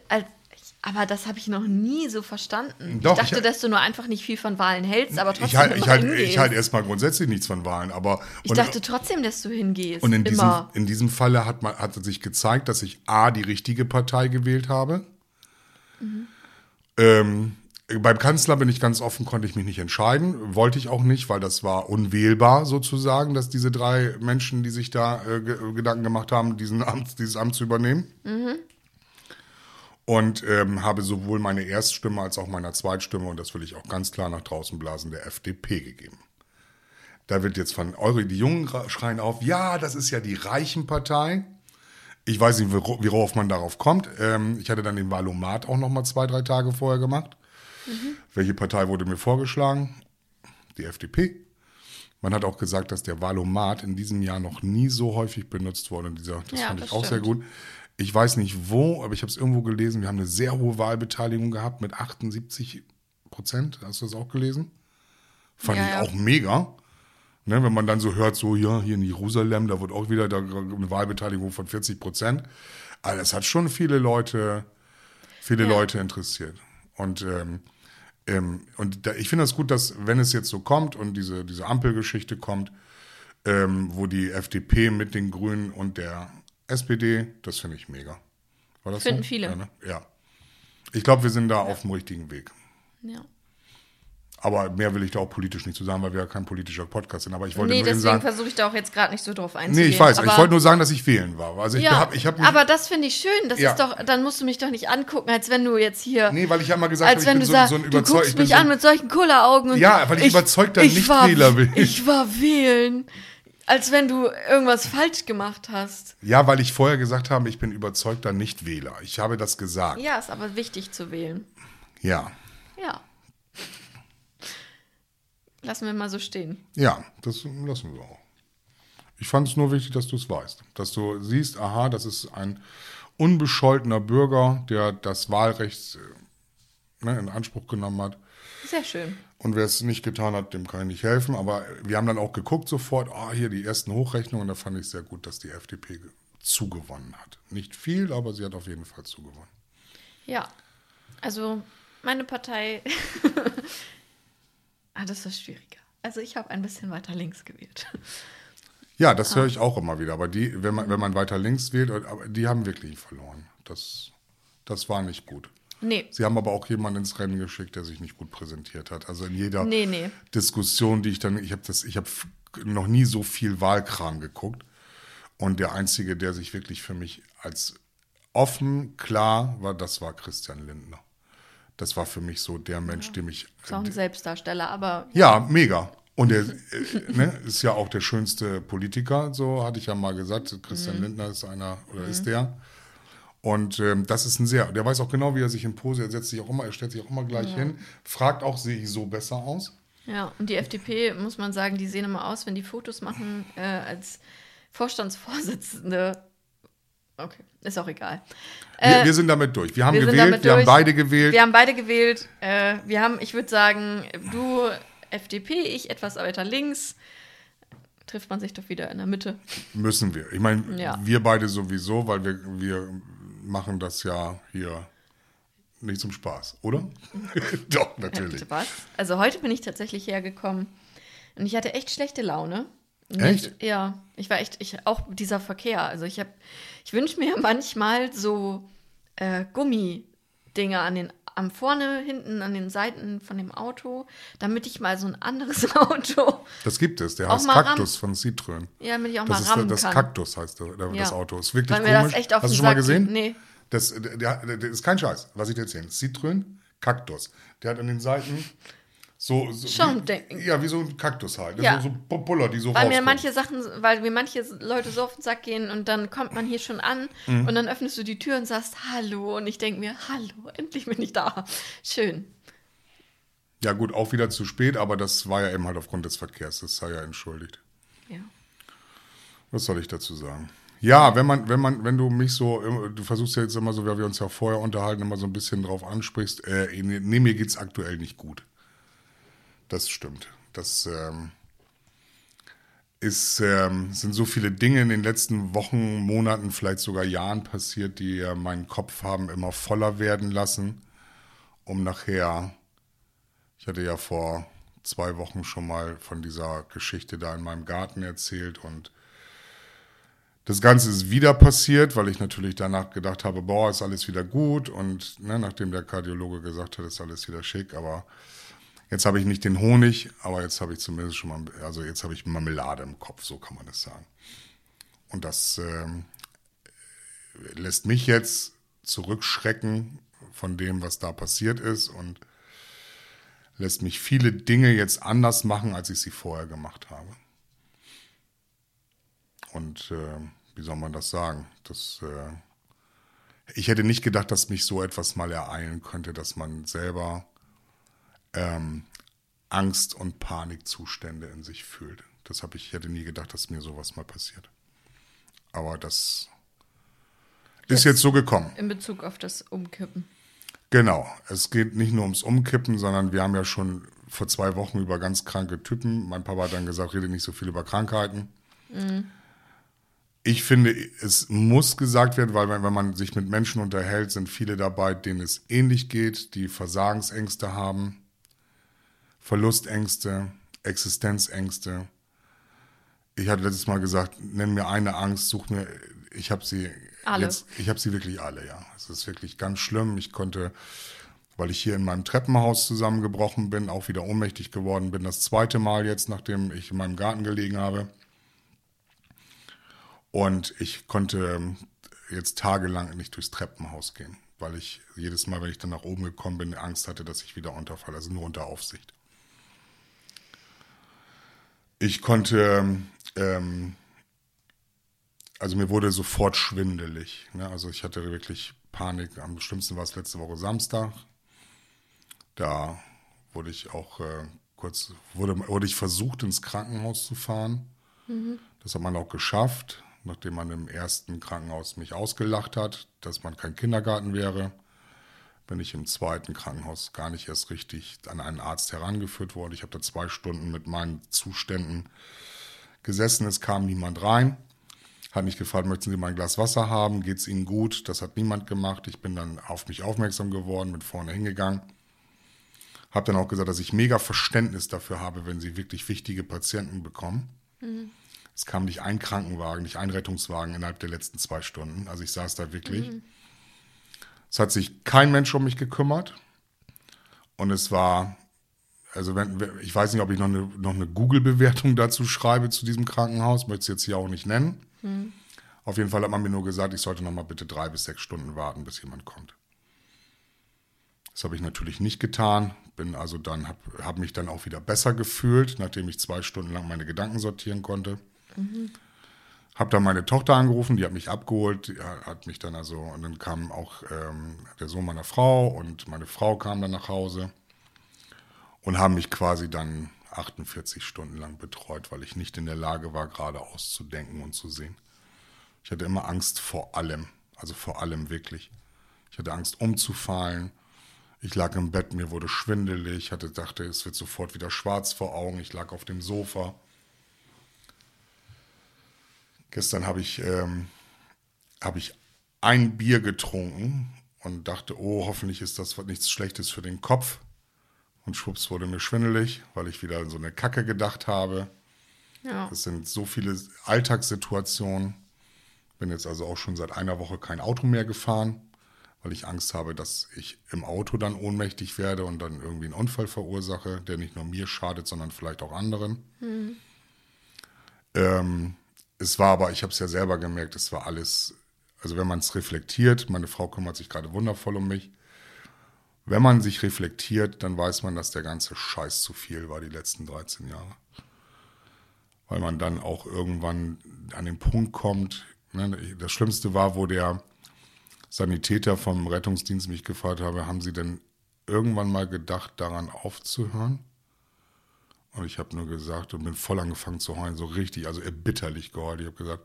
[SPEAKER 3] aber das habe ich noch nie so verstanden.
[SPEAKER 2] Doch,
[SPEAKER 3] ich dachte,
[SPEAKER 2] ich-
[SPEAKER 3] dass du nur einfach nicht viel von Wahlen hältst, aber trotzdem
[SPEAKER 2] Ich halte ich halt, ich halt erstmal grundsätzlich nichts von Wahlen, aber
[SPEAKER 3] Ich
[SPEAKER 2] und,
[SPEAKER 3] dachte trotzdem, dass du hingehst.
[SPEAKER 2] und in diesem,
[SPEAKER 3] immer.
[SPEAKER 2] in diesem Falle hat man hat sich gezeigt, dass ich A die richtige Partei gewählt habe.
[SPEAKER 3] Mhm.
[SPEAKER 2] Ähm, beim Kanzler bin ich ganz offen, konnte ich mich nicht entscheiden, wollte ich auch nicht, weil das war unwählbar sozusagen, dass diese drei Menschen, die sich da äh, ge Gedanken gemacht haben, diesen Amt, dieses Amt zu übernehmen. Und ähm, habe sowohl meine Erststimme als auch meine Zweitstimme, und das will ich auch ganz klar nach draußen blasen, der FDP gegeben. Da wird jetzt von eure, die Jungen schreien auf, ja, das ist ja die Reichenpartei. Ich weiß nicht, wor- worauf man darauf kommt. Ähm, ich hatte dann den Wahlomat auch noch mal zwei, drei Tage vorher gemacht. Welche Partei wurde mir vorgeschlagen? Die FDP. Man hat auch gesagt, dass der Wahlomat in diesem Jahr noch nie so häufig benutzt wurde. Dieser, das
[SPEAKER 3] Ja,
[SPEAKER 2] fand ich
[SPEAKER 3] das
[SPEAKER 2] auch sehr
[SPEAKER 3] stimmt.
[SPEAKER 2] gut. Ich weiß nicht wo, aber ich habe es irgendwo gelesen. Wir haben eine sehr hohe Wahlbeteiligung gehabt mit 78 Prozent. Hast du das auch gelesen? Fand
[SPEAKER 3] Ja,
[SPEAKER 2] ich
[SPEAKER 3] ja.
[SPEAKER 2] auch mega. Ne, wenn man dann so hört, so ja, hier in Jerusalem, da wird auch wieder eine Wahlbeteiligung von 40 Prozent. Also das hat schon viele Leute, viele. Leute interessiert. Und, ähm, ähm, und da, ich finde das gut, dass, wenn es jetzt so kommt und diese, diese Ampelgeschichte kommt, ähm, wo die FDP mit den Grünen und der SPD, das finde ich mega. War das
[SPEAKER 3] Finden
[SPEAKER 2] so?
[SPEAKER 3] viele.
[SPEAKER 2] Ja, ne? ja. Ich glaube, wir sind da auf dem richtigen Weg.
[SPEAKER 3] Ja.
[SPEAKER 2] Aber mehr will ich da auch politisch nicht zu sagen, weil wir ja kein politischer Podcast sind. Aber ich wollte
[SPEAKER 3] Nee,
[SPEAKER 2] nur
[SPEAKER 3] deswegen
[SPEAKER 2] sagen.
[SPEAKER 3] versuche ich da auch jetzt gerade nicht so drauf
[SPEAKER 2] Nee,
[SPEAKER 3] einzugehen.
[SPEAKER 2] ich weiß. ich wollte nur sagen, dass ich wählen war. Also ich
[SPEAKER 3] ja,
[SPEAKER 2] habe ich hab mich,
[SPEAKER 3] aber das finde ich schön. Das
[SPEAKER 2] Ja.
[SPEAKER 3] ist doch, dann musst du mich doch nicht angucken, als wenn du jetzt hier.
[SPEAKER 2] Nee, weil ich ja mal gesagt
[SPEAKER 3] als
[SPEAKER 2] habe,
[SPEAKER 3] wenn
[SPEAKER 2] ich
[SPEAKER 3] du
[SPEAKER 2] bin so,
[SPEAKER 3] sagst,
[SPEAKER 2] so ein
[SPEAKER 3] du
[SPEAKER 2] überzeugter.
[SPEAKER 3] guckst mich
[SPEAKER 2] so
[SPEAKER 3] an mit solchen Kulleraugen. und
[SPEAKER 2] Ja, weil ich überzeugter
[SPEAKER 3] ich war-
[SPEAKER 2] Nichtwähler bin.
[SPEAKER 3] Ich war wählen. Als wenn du irgendwas falsch gemacht hast.
[SPEAKER 2] ja, weil ich vorher gesagt habe, ich bin überzeugter Nichtwähler. Ich habe das gesagt.
[SPEAKER 3] Ja, ist aber wichtig zu wählen.
[SPEAKER 2] Ja.
[SPEAKER 3] Ja. Lassen wir mal so stehen.
[SPEAKER 2] Ja, das lassen wir auch. Ich fand es nur wichtig, dass du es weißt. Dass du siehst, aha, das ist ein unbescholtener Bürger, der das Wahlrecht äh, ne, in Anspruch genommen hat.
[SPEAKER 3] Sehr schön.
[SPEAKER 2] Und wer es nicht getan hat, dem kann ich nicht helfen. Aber wir haben dann auch geguckt sofort, ah, hier die ersten Hochrechnungen. Da fand ich sehr gut, dass die FDP ge- zugewonnen hat. Nicht viel, aber sie hat auf jeden Fall zugewonnen.
[SPEAKER 3] Ja. Also, meine Partei. ah, das ist schwieriger. Also, ich habe ein bisschen weiter links gewählt.
[SPEAKER 2] Ja, das höre ich auch immer wieder. Aber die, wenn man, wenn man weiter links wählt, aber die haben wirklich verloren. Das, das war nicht gut.
[SPEAKER 3] Nee.
[SPEAKER 2] Sie haben aber auch jemanden ins Rennen geschickt, der sich nicht gut präsentiert hat. Also in jeder
[SPEAKER 3] Nee, nee.
[SPEAKER 2] Diskussion, die ich dann, ich habe das, ich habe noch nie so viel Wahlkram geguckt. Und der einzige, der sich wirklich für mich als offen, klar, war, das war Christian Lindner. Das war für mich so der Mensch, dem ich.
[SPEAKER 3] Ist auch ein Selbstdarsteller, aber
[SPEAKER 2] Ja, mega. Und er äh, ne, ist ja auch der schönste Politiker, so hatte ich ja mal gesagt. Christian
[SPEAKER 3] Mhm.
[SPEAKER 2] Lindner ist einer oder ist der. Und ähm, das ist ein sehr, der weiß auch genau, wie er sich in Pose, er setzt sich auch immer, er stellt sich auch immer gleich hin, fragt auch, sehe ich so besser aus?
[SPEAKER 3] Ja, und die FDP, muss man sagen, die sehen immer aus, wenn die Fotos machen, äh, als Vorstandsvorsitzende. Okay, ist auch egal.
[SPEAKER 2] Wir,
[SPEAKER 3] Äh,
[SPEAKER 2] wir sind damit durch. Wir haben
[SPEAKER 3] wir
[SPEAKER 2] gewählt, wir haben beide gewählt.
[SPEAKER 3] Wir haben beide gewählt. Äh, wir haben, ich würde sagen, du FDP, ich etwas weiter links. Trifft man sich doch wieder in der Mitte.
[SPEAKER 2] Müssen wir. Ich meine,
[SPEAKER 3] Ja.
[SPEAKER 2] wir beide sowieso, weil wir, wir machen das ja hier nicht zum Spaß, oder? Doch, natürlich.
[SPEAKER 3] was? Also heute bin ich tatsächlich hergekommen und ich hatte echt schlechte Laune.
[SPEAKER 2] Echt?
[SPEAKER 3] Ja, ich war echt, ich, auch dieser Verkehr. Also ich habe, ich wünsche mir manchmal so äh, Gummidinger an den, am vorne, hinten, an den Seiten von dem Auto, damit ich mal so ein anderes Auto,
[SPEAKER 2] Das gibt es. Der heißt Kaktus von Citroën.
[SPEAKER 3] ja, damit ich auch
[SPEAKER 2] Das
[SPEAKER 3] mal
[SPEAKER 2] ist
[SPEAKER 3] rammen
[SPEAKER 2] das
[SPEAKER 3] kann.
[SPEAKER 2] Kaktus heißt das
[SPEAKER 3] Ja.
[SPEAKER 2] Auto. Ist wirklich
[SPEAKER 3] Weil mir das
[SPEAKER 2] komisch.
[SPEAKER 3] echt auf
[SPEAKER 2] Hast du schon mal gesehen?
[SPEAKER 3] geht. Nee.
[SPEAKER 2] Das, der, der, der ist kein Scheiß, was ich dir erzähle. Citroën, Kaktus. Der hat an den Seiten so, so
[SPEAKER 3] Schaumdecken.
[SPEAKER 2] wie, ja, wie so ein Kaktus halt.
[SPEAKER 3] Ja.
[SPEAKER 2] So, so Puller, die so
[SPEAKER 3] Weil mir
[SPEAKER 2] rauskommen.
[SPEAKER 3] manche Sachen, weil mir manche Leute so auf den Sack gehen und dann kommt man hier schon an
[SPEAKER 2] Mhm.
[SPEAKER 3] und dann öffnest du die Tür und sagst Hallo und ich denke mir, Hallo, endlich bin ich da. Schön.
[SPEAKER 2] Ja gut, auch wieder zu spät, aber das war ja eben halt aufgrund des Verkehrs. Das sei ja entschuldigt.
[SPEAKER 3] Ja.
[SPEAKER 2] Was soll ich dazu sagen? Ja, wenn man, wenn man, wenn du mich so, du versuchst ja jetzt immer so, wie wir uns ja vorher unterhalten, immer so ein bisschen drauf ansprichst, äh, nee, mir geht's aktuell nicht gut. Das stimmt. Das ähm, ist, ähm, sind so viele Dinge in den letzten Wochen, Monaten, vielleicht sogar Jahren passiert, die äh, meinen Kopf haben immer voller werden lassen, um nachher, ich hatte ja vor zwei Wochen schon mal von dieser Geschichte da in meinem Garten erzählt und das Ganze ist wieder passiert, weil ich natürlich danach gedacht habe, boah, ist alles wieder gut und ne, nachdem der Kardiologe gesagt hat, ist alles wieder schick, aber jetzt habe ich nicht den Honig, aber jetzt habe ich zumindest schon mal, also jetzt habe ich Marmelade im Kopf, so kann man das sagen. Und das ähm, lässt mich jetzt zurückschrecken von dem, was da passiert ist und lässt mich viele Dinge jetzt anders machen, als ich sie vorher gemacht habe. Und äh, wie soll man das sagen? Das, äh, ich hätte nicht gedacht, dass mich so etwas mal ereilen könnte, dass man selber ähm, Angst- und Panikzustände in sich fühlt. Das habe ich, ich hätte nie gedacht, dass mir sowas mal passiert. Aber das ist jetzt so gekommen.
[SPEAKER 3] In Bezug auf das Umkippen.
[SPEAKER 2] Genau. Es geht nicht nur ums Umkippen, sondern wir haben ja schon vor zwei Wochen über ganz kranke Typen. Mein Papa hat dann gesagt, rede nicht so viel über Krankheiten. Ich finde, es muss gesagt werden, weil wenn wenn man sich mit Menschen unterhält, sind viele dabei, denen es ähnlich geht, die Versagensängste haben, Verlustängste, Existenzängste. Ich hatte letztes Mal gesagt, nenn mir eine Angst, such mir, ich habe sie
[SPEAKER 3] Alle.
[SPEAKER 2] jetzt, ich habe sie wirklich alle, ja. Es ist wirklich ganz schlimm. Ich konnte, weil ich hier in meinem Treppenhaus zusammengebrochen bin, auch wieder ohnmächtig geworden bin, das zweite Mal jetzt, nachdem ich in meinem Garten gelegen habe. Und ich konnte jetzt tagelang nicht durchs Treppenhaus gehen, weil ich jedes Mal, wenn ich dann nach oben gekommen bin, Angst hatte, dass ich wieder unterfalle, also nur unter Aufsicht. Ich konnte, ähm, also mir wurde sofort schwindelig. Ne? Also ich hatte wirklich Panik. Am schlimmsten war es letzte Woche Samstag. Da wurde ich auch äh, kurz, wurde, wurde ich versucht, ins Krankenhaus zu fahren. Das hat man auch geschafft, nachdem man im ersten Krankenhaus mich ausgelacht hat, dass man kein Kindergarten wäre. Bin ich im zweiten Krankenhaus gar nicht erst richtig an einen Arzt herangeführt worden. Ich habe da zwei Stunden mit meinen Zuständen gesessen. Es kam niemand rein. Hat mich gefragt, möchten Sie mal ein Glas Wasser haben? Geht es Ihnen gut? Das hat niemand gemacht. Ich bin dann auf mich aufmerksam geworden, bin vorne hingegangen. Habe dann auch gesagt, dass ich mega Verständnis dafür habe, wenn Sie wirklich wichtige Patienten bekommen. Es kam nicht ein Krankenwagen, nicht ein Rettungswagen innerhalb der letzten zwei Stunden. Also ich saß da wirklich. Es hat sich kein Mensch um mich gekümmert. Und es war, also wenn, ich weiß nicht, ob ich noch eine, noch eine Google-Bewertung dazu schreibe zu diesem Krankenhaus, möchte es jetzt hier auch nicht nennen. Auf jeden Fall hat man mir nur gesagt, ich sollte noch mal bitte drei bis sechs Stunden warten, bis jemand kommt. Das habe ich natürlich nicht getan. Bin also dann, habe hab mich dann auch wieder besser gefühlt, nachdem ich zwei Stunden lang meine Gedanken sortieren konnte. Mhm. Habe dann meine Tochter angerufen, die hat mich abgeholt, die hat mich dann also, und dann kam auch ähm, der Sohn meiner Frau und meine Frau kam dann nach Hause und haben mich quasi dann 48 Stunden lang betreut, weil ich nicht in der Lage war, geradeaus zu denken und zu sehen. Ich hatte immer Angst vor allem, also vor allem wirklich. Ich hatte Angst umzufallen, ich lag im Bett, mir wurde schwindelig, hatte, dachte, es wird sofort wieder schwarz vor Augen. Ich lag auf dem Sofa. Gestern habe ich, ähm, hab ich ein Bier getrunken und dachte, oh, hoffentlich ist das nichts Schlechtes für den Kopf. Und schwupps wurde mir schwindelig, weil ich wieder an so eine Kacke gedacht habe. Ja. Das sind so viele Alltagssituationen. Bin jetzt also auch schon seit einer Woche kein Auto mehr gefahren weil ich Angst habe, dass ich im Auto dann ohnmächtig werde und dann irgendwie einen Unfall verursache, der nicht nur mir schadet, sondern vielleicht auch anderen. Mhm. Ähm, es war aber, ich habe es ja selber gemerkt, es war alles, also wenn man es reflektiert, meine Frau kümmert sich gerade wundervoll um mich. Wenn man sich reflektiert, dann weiß man, dass der ganze Scheiß zu viel war die letzten 13 Jahre. Weil man dann auch irgendwann an den Punkt kommt, ne, das Schlimmste war, wo der Sanitäter vom Rettungsdienst mich gefragt habe, haben Sie denn irgendwann mal gedacht, daran aufzuhören? Und ich habe nur gesagt und bin voll angefangen zu heulen, so richtig, also erbitterlich geheult. Ich habe gesagt,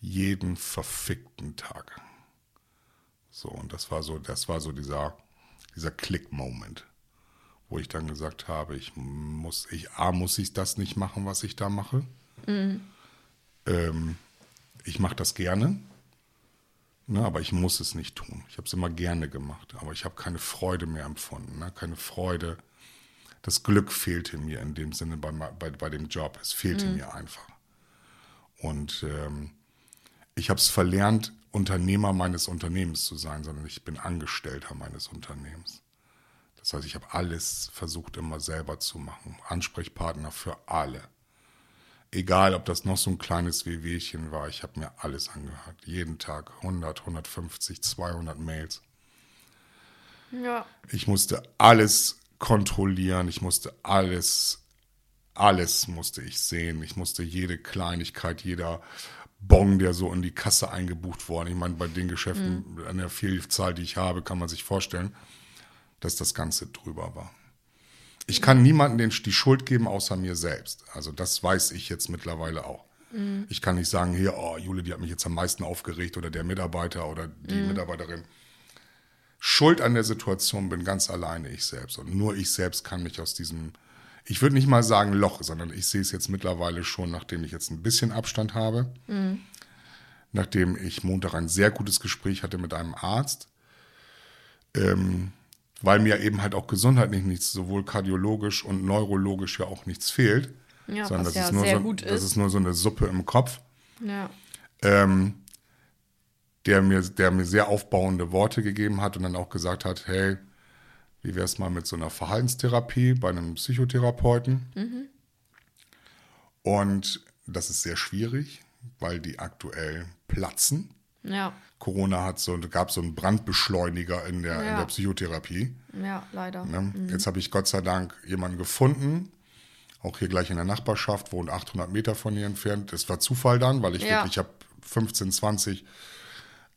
[SPEAKER 2] jeden verfickten Tag. So, und das war so, das war so dieser, dieser Click-Moment, wo ich dann gesagt habe, ich muss, ich, A, muss ich das nicht machen, was ich da mache. Mhm. Ähm, ich mache das gerne. Ne, aber ich muss es nicht tun. Ich habe es immer gerne gemacht, aber ich habe keine Freude mehr empfunden. Ne? Keine Freude. Das Glück fehlte mir in dem Sinne bei, bei, bei dem Job. Es fehlte mhm. mir einfach. Und ähm, ich habe es verlernt, Unternehmer meines Unternehmens zu sein, sondern ich bin Angestellter meines Unternehmens. Das heißt, ich habe alles versucht immer selber zu machen. Ansprechpartner für alle. Egal, ob das noch so ein kleines Wehwehchen war, ich habe mir alles angehört. Jeden Tag 100, 150, 200 Mails. Ja. Ich musste alles kontrollieren, ich musste alles, alles musste ich sehen. Ich musste jede Kleinigkeit, jeder Bon, der so in die Kasse eingebucht worden. Ich meine, bei den Geschäften, mhm. an der Vielzahl, die ich habe, kann man sich vorstellen, dass das Ganze drüber war. Ich kann niemandem die Schuld geben, außer mir selbst. Also das weiß ich jetzt mittlerweile auch. Mhm. Ich kann nicht sagen, hier, oh, Jule, die hat mich jetzt am meisten aufgeregt oder der Mitarbeiter oder die mhm. Mitarbeiterin. Schuld an der Situation bin ganz alleine ich selbst. Und nur ich selbst kann mich aus diesem, ich würde nicht mal sagen Loch, sondern ich sehe es jetzt mittlerweile schon, nachdem ich jetzt ein bisschen Abstand habe. Mhm. Nachdem ich Montag ein sehr gutes Gespräch hatte mit einem Arzt. Ähm, weil mir eben halt auch gesundheitlich nichts, sowohl kardiologisch und neurologisch ja auch nichts fehlt. Ja, sondern das, ja ist nur so, das ist nur so eine Suppe im Kopf. Ja. Ähm, der, mir, der mir sehr aufbauende Worte gegeben hat und dann auch gesagt hat, hey, wie wäre es mal mit so einer Verhaltenstherapie bei einem Psychotherapeuten? Mhm. Und das ist sehr schwierig, weil die aktuell platzen. Ja. Corona hat so, gab so einen Brandbeschleuniger in der, ja. in der Psychotherapie.
[SPEAKER 3] Ja, leider.
[SPEAKER 2] Ne? Mhm. Jetzt habe ich Gott sei Dank jemanden gefunden, auch hier gleich in der Nachbarschaft, wohnt 800 Meter von hier entfernt. Das war Zufall dann, weil ich ja. wirklich, ich habe 15, 20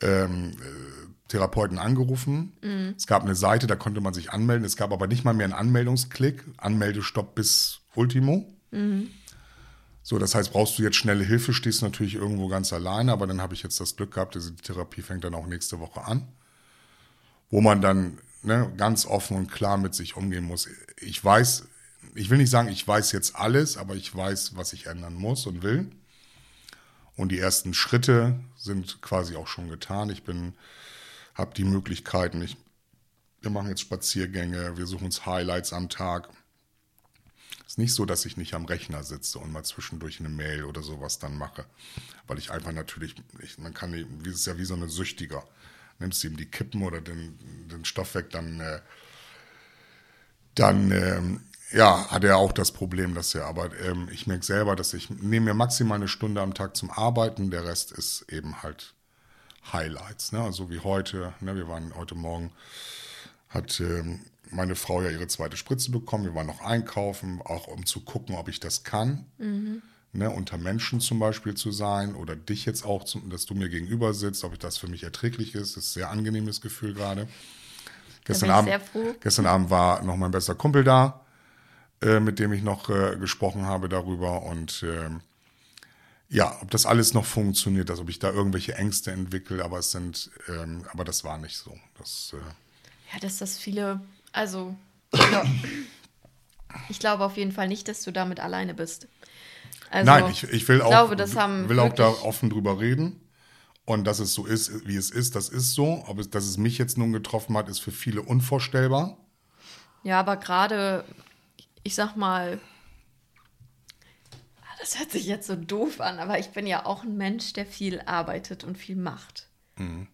[SPEAKER 2] ähm, äh, Therapeuten angerufen. Mhm. Es gab eine Seite, da konnte man sich anmelden. Es gab aber nicht mal mehr einen Anmeldungsklick, Anmeldestopp bis Ultimo. Mhm. So, das heißt, brauchst du jetzt schnelle Hilfe, stehst natürlich irgendwo ganz alleine, aber dann habe ich jetzt das Glück gehabt, diese Therapie fängt dann auch nächste Woche an, wo man dann ne, ganz offen und klar mit sich umgehen muss. Ich weiß, ich will nicht sagen, ich weiß jetzt alles, aber ich weiß, was ich ändern muss und will. Und die ersten Schritte sind quasi auch schon getan. Ich bin, habe die Möglichkeiten. Ich, wir machen jetzt Spaziergänge, wir suchen uns Highlights am Tag ist nicht so, dass ich nicht am Rechner sitze und mal zwischendurch eine Mail oder sowas dann mache. Weil ich einfach natürlich, ich, man kann, es ist ja wie so eine Süchtiger. Nimmst du ihm die Kippen oder den, den Stoff weg, dann, äh, dann äh, ja, hat er auch das Problem, dass er, aber ähm, ich merke selber, dass ich nehme mir maximal eine Stunde am Tag zum Arbeiten, der Rest ist eben halt Highlights, ne? Also wie heute, ne? Wir waren heute Morgen, hat ähm, meine Frau ja ihre zweite Spritze bekommen, wir waren noch einkaufen, auch um zu gucken, ob ich das kann. Ne, unter Menschen zum Beispiel zu sein oder dich jetzt auch, zum, dass du mir gegenüber sitzt, ob das für mich erträglich ist, das ist ein sehr angenehmes Gefühl gerade. Gestern,
[SPEAKER 3] ich
[SPEAKER 2] Abend, gestern Abend war noch mein bester Kumpel da, äh, mit dem ich noch äh, gesprochen habe darüber und ähm, ja, ob das alles noch funktioniert, also ob ich da irgendwelche Ängste entwickle, aber es sind, ähm, aber das war nicht so. Das, äh,
[SPEAKER 3] Ja, dass das viele, also ich glaub- ich glaube auf jeden Fall nicht, dass du damit alleine bist. Also,
[SPEAKER 2] Nein, ich, ich will auch,
[SPEAKER 3] glaube,
[SPEAKER 2] will auch da offen drüber reden. Und dass es so ist, wie es ist, das ist so. Ob es, dass es mich jetzt nun getroffen hat, ist für viele unvorstellbar.
[SPEAKER 3] Ja, aber gerade, ich sag mal, ah, das hört sich jetzt so doof an, aber ich bin ja auch ein Mensch, der viel arbeitet und viel macht.
[SPEAKER 2] Mhm.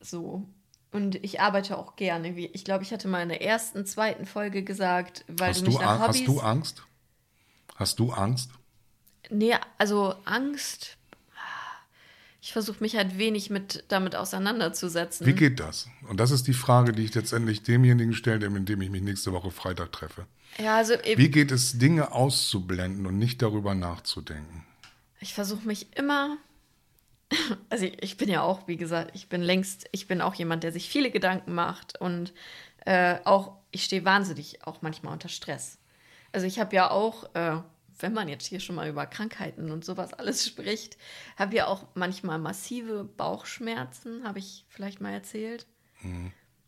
[SPEAKER 3] So. Und ich arbeite auch gerne. Wie- Ich glaube, ich hatte mal in der ersten, zweiten Folge gesagt, weil
[SPEAKER 2] Hast
[SPEAKER 3] du mich
[SPEAKER 2] du,
[SPEAKER 3] nach Hobbys.
[SPEAKER 2] hast du Angst? Hast du Angst?
[SPEAKER 3] Nee, also Angst. Ich versuche mich halt wenig mit damit auseinanderzusetzen.
[SPEAKER 2] Wie geht das? Und das ist die Frage, die ich letztendlich demjenigen stelle, mit dem ich mich nächste Woche Freitag treffe.
[SPEAKER 3] ja, also
[SPEAKER 2] Wie geht es, Dinge auszublenden und nicht darüber nachzudenken?
[SPEAKER 3] Ich versuche mich immer. Also ich, ich bin ja auch, wie gesagt, ich bin längst, ich bin auch jemand, der sich viele Gedanken macht und äh, auch, ich stehe wahnsinnig auch manchmal unter Stress. Also ich habe ja auch, äh, wenn man jetzt hier schon mal über Krankheiten und sowas alles spricht, habe ja auch manchmal massive Bauchschmerzen, habe ich vielleicht mal erzählt.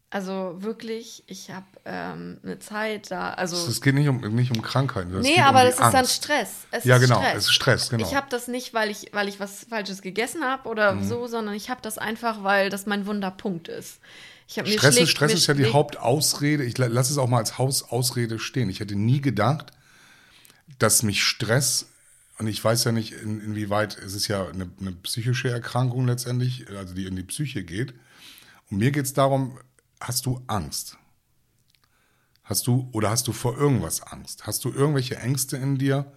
[SPEAKER 3] Also wirklich, ich habe ähm, eine Zeit da, also
[SPEAKER 2] Es geht nicht um, nicht um Krankheiten. es
[SPEAKER 3] Nee, aber
[SPEAKER 2] um
[SPEAKER 3] das ist dann
[SPEAKER 2] Angst.
[SPEAKER 3] Stress. Es
[SPEAKER 2] Ja,
[SPEAKER 3] ist
[SPEAKER 2] genau,
[SPEAKER 3] Stress.
[SPEAKER 2] es ist Stress, genau.
[SPEAKER 3] Ich habe das nicht, weil ich, weil ich was Falsches gegessen habe oder so, sondern ich habe das einfach, weil das mein Wunderpunkt ist. Ich
[SPEAKER 2] Stress, ist,
[SPEAKER 3] schlägt-
[SPEAKER 2] Stress
[SPEAKER 3] mir
[SPEAKER 2] ist ja die Hauptausrede. Ich la- lasse es auch mal als Hausausrede stehen. Ich hätte nie gedacht, dass mich Stress, und ich weiß ja nicht, in, inwieweit, es ist ja eine, eine psychische Erkrankung letztendlich, also die in die Psyche geht. Und mir geht es darum, hast du Angst? Hast du, oder hast du vor irgendwas Angst? Hast du irgendwelche Ängste in dir?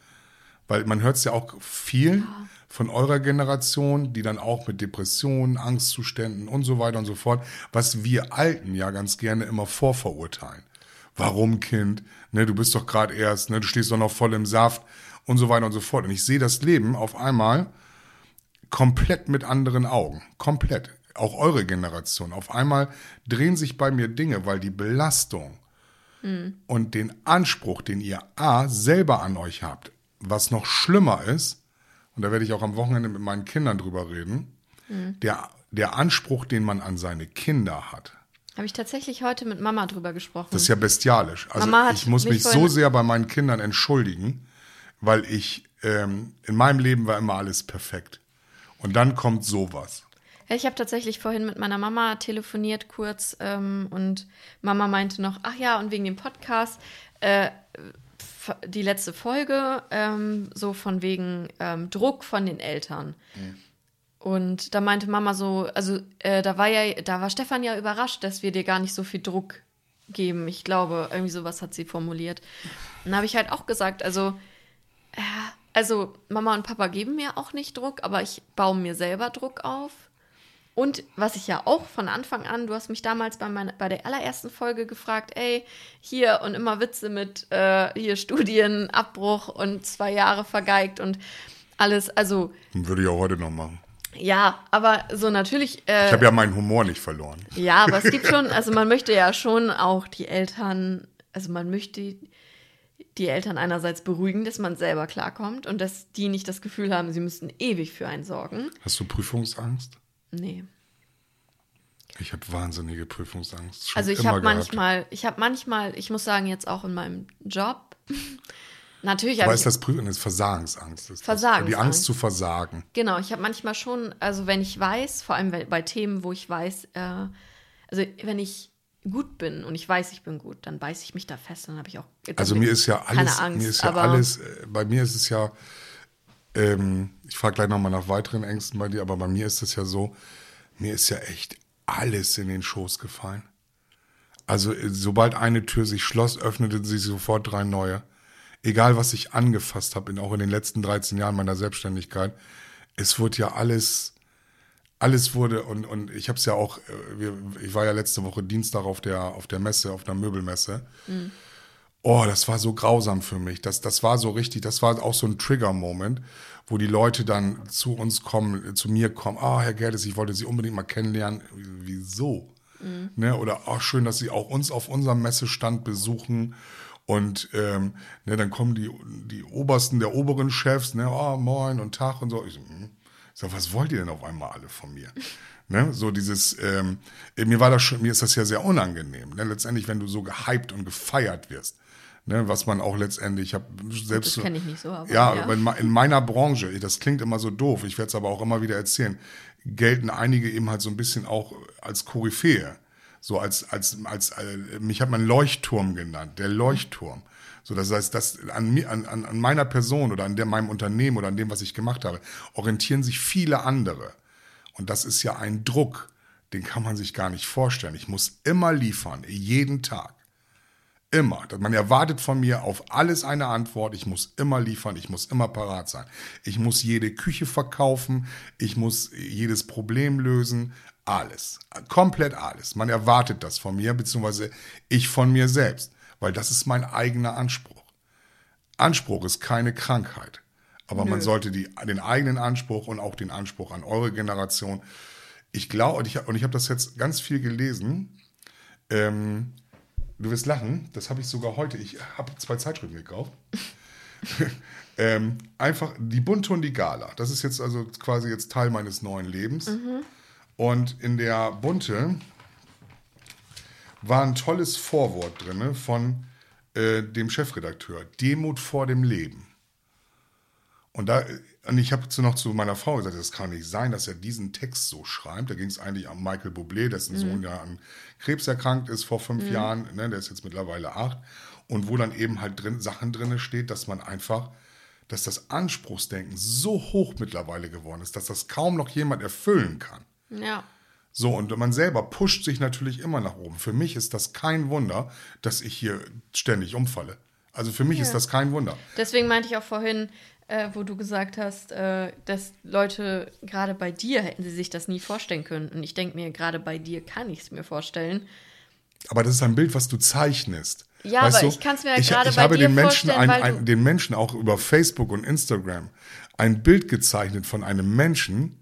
[SPEAKER 2] Weil man hört es ja auch viel von eurer Generation, die dann auch mit Depressionen, Angstzuständen und so weiter und so fort, was wir Alten ja ganz gerne immer vorverurteilen. Warum, Kind? Ne, du bist doch gerade erst, ne, du stehst doch noch voll im Saft und so weiter und so fort. Und ich sehe das Leben auf einmal komplett mit anderen Augen. Komplett. Auch eure Generation. Auf einmal drehen sich bei mir Dinge, weil die Belastung und den Anspruch, den ihr A selber an euch habt, was noch schlimmer ist, und da werde ich auch am Wochenende mit meinen Kindern drüber reden, der, der Anspruch, den man an seine Kinder hat.
[SPEAKER 3] Habe ich tatsächlich heute mit Mama drüber gesprochen.
[SPEAKER 2] Das ist ja bestialisch. Also
[SPEAKER 3] Mama hat
[SPEAKER 2] ich muss
[SPEAKER 3] mich
[SPEAKER 2] mich so sehr bei meinen Kindern entschuldigen, weil ich ähm, in meinem Leben war immer alles perfekt. Und dann kommt sowas.
[SPEAKER 3] Ja, ich habe tatsächlich vorhin mit meiner Mama telefoniert kurz ähm, und Mama meinte noch, ach ja, und wegen dem Podcast, äh, die letzte Folge, ähm, so von wegen ähm, Druck von den Eltern. Und da meinte Mama so, also äh, da war ja, da war Stefan ja überrascht, dass wir dir gar nicht so viel Druck geben. Ich glaube, irgendwie sowas hat sie formuliert. Und da habe ich halt auch gesagt, also ja, also Mama und Papa geben mir auch nicht Druck, aber ich baue mir selber Druck auf. Und was ich ja auch von Anfang an, du hast mich damals bei, meiner, bei der allerersten Folge gefragt, ey, hier und immer Witze mit äh, hier Studienabbruch und zwei Jahre vergeigt und alles. Also
[SPEAKER 2] Würde ich auch heute noch machen.
[SPEAKER 3] Ja, aber so natürlich. Äh,
[SPEAKER 2] Ich habe ja meinen Humor nicht verloren.
[SPEAKER 3] ja, aber es gibt schon, also man möchte ja schon auch die Eltern, also man möchte die Eltern einerseits beruhigen, dass man selber klarkommt und dass die nicht das Gefühl haben, sie müssten ewig für einen sorgen.
[SPEAKER 2] Hast du Prüfungsangst?
[SPEAKER 3] Nee.
[SPEAKER 2] Ich habe wahnsinnige Prüfungsangst.
[SPEAKER 3] Also ich habe manchmal, ich habe manchmal, ich muss sagen, jetzt auch in meinem Job, natürlich
[SPEAKER 2] Aber
[SPEAKER 3] habe
[SPEAKER 2] ist das Prüfen? Das ist Versagensangst. Ist das.
[SPEAKER 3] Versagensangst.
[SPEAKER 2] Die Angst zu versagen.
[SPEAKER 3] genau, ich habe manchmal schon, also wenn ich weiß, vor allem bei Themen, wo ich weiß, äh, also wenn ich gut bin und ich weiß, ich bin gut, dann beiße ich mich da fest, dann habe ich auch.
[SPEAKER 2] Also mir ist ja
[SPEAKER 3] keine
[SPEAKER 2] alles,
[SPEAKER 3] Angst,
[SPEAKER 2] mir ist ja alles, äh, bei mir ist es ja, ähm, ich frage gleich nochmal nach weiteren Ängsten bei dir, aber bei mir ist es ja so, mir ist ja echt alles in den Schoß gefallen. Also äh, sobald eine Tür sich schloss, öffneten sich sofort drei neue. Egal was ich angefasst habe, auch in den letzten 13 Jahren meiner Selbstständigkeit, es wurde ja alles, alles wurde, und, und ich habe es ja auch, äh, ich war ja letzte Woche Dienstag auf der, auf der Messe, auf der Möbelmesse. Mhm. Oh, das war so grausam für mich. Das, das war so richtig, das war auch so ein Trigger-Moment, wo die Leute dann zu uns kommen, zu mir kommen. Ah, oh, Herr Gerdes, ich wollte Sie unbedingt mal kennenlernen. Wieso? Mhm. Ne? Oder oh, schön, dass Sie auch uns auf unserem Messestand besuchen. Und ähm, ne, dann kommen die, die obersten der oberen Chefs, ne, oh, moin und Tag und so. Ich so, hm. ich so, was wollt ihr denn auf einmal alle von mir? ne, so dieses, ähm, mir war das schon, mir ist das ja sehr unangenehm. Ne? Letztendlich, wenn du so gehypt und gefeiert wirst. Ne, was man auch letztendlich, ich habe selbst.
[SPEAKER 3] Das kenne ich nicht so,
[SPEAKER 2] aber. Ja, ja. in meiner Branche, das klingt immer so doof, ich werde es aber auch immer wieder erzählen, gelten einige eben halt so ein bisschen auch als Koryphäe. So als, als, als, als äh, mich hat man Leuchtturm genannt, der Leuchtturm. So, das heißt, dass an, an, an meiner Person oder an der, meinem Unternehmen oder an dem, was ich gemacht habe, orientieren sich viele andere. Und das ist ja ein Druck, den kann man sich gar nicht vorstellen. Ich muss immer liefern, jeden Tag. Immer. Man erwartet von mir auf alles eine Antwort. Ich muss immer liefern. Ich muss immer parat sein. Ich muss jede Küche verkaufen. Ich muss jedes Problem lösen. Alles. Komplett alles. Man erwartet das von mir, beziehungsweise ich von mir selbst. Weil das ist mein eigener Anspruch. Anspruch ist keine Krankheit. Aber Nö. man sollte die, den eigenen Anspruch und auch den Anspruch an eure Generation. Ich glaube, und ich, und ich habe das jetzt ganz viel gelesen. Ähm, Du wirst lachen, das habe ich sogar heute. Ich habe zwei Zeitschriften gekauft. ähm, einfach die Bunte und die Gala. Das ist jetzt also quasi jetzt Teil meines neuen Lebens. Mhm. Und in der Bunte war ein tolles Vorwort drin von äh, dem Chefredakteur. Demut vor dem Leben. Und da und ich habe noch zu meiner Frau gesagt, das kann nicht sein, dass er diesen Text so schreibt. Da ging es eigentlich um Michael Bublé, dessen mhm. Sohn ja an Krebs erkrankt ist vor fünf mhm. Jahren. Ne, der ist jetzt mittlerweile acht. Und wo dann eben halt drin, Sachen drin steht, dass man einfach, dass das Anspruchsdenken so hoch mittlerweile geworden ist, dass das kaum noch jemand erfüllen kann.
[SPEAKER 3] Ja.
[SPEAKER 2] So, und man selber pusht sich natürlich immer nach oben. Für mich ist das kein Wunder, dass ich hier ständig umfalle. Also für mich ja. ist das kein Wunder.
[SPEAKER 3] Deswegen meinte ich auch vorhin, äh, wo du gesagt hast, äh, dass Leute gerade bei dir hätten sie sich das nie vorstellen können. Und ich denke mir, gerade bei dir kann ich es mir vorstellen.
[SPEAKER 2] Aber das ist ein Bild, was du zeichnest.
[SPEAKER 3] Ja, weißt aber du, ich kann es mir
[SPEAKER 2] ich,
[SPEAKER 3] gerade
[SPEAKER 2] ich
[SPEAKER 3] bei
[SPEAKER 2] habe
[SPEAKER 3] dir
[SPEAKER 2] den Menschen
[SPEAKER 3] vorstellen,
[SPEAKER 2] ein, ein, den Menschen auch über Facebook und Instagram ein Bild gezeichnet von einem Menschen,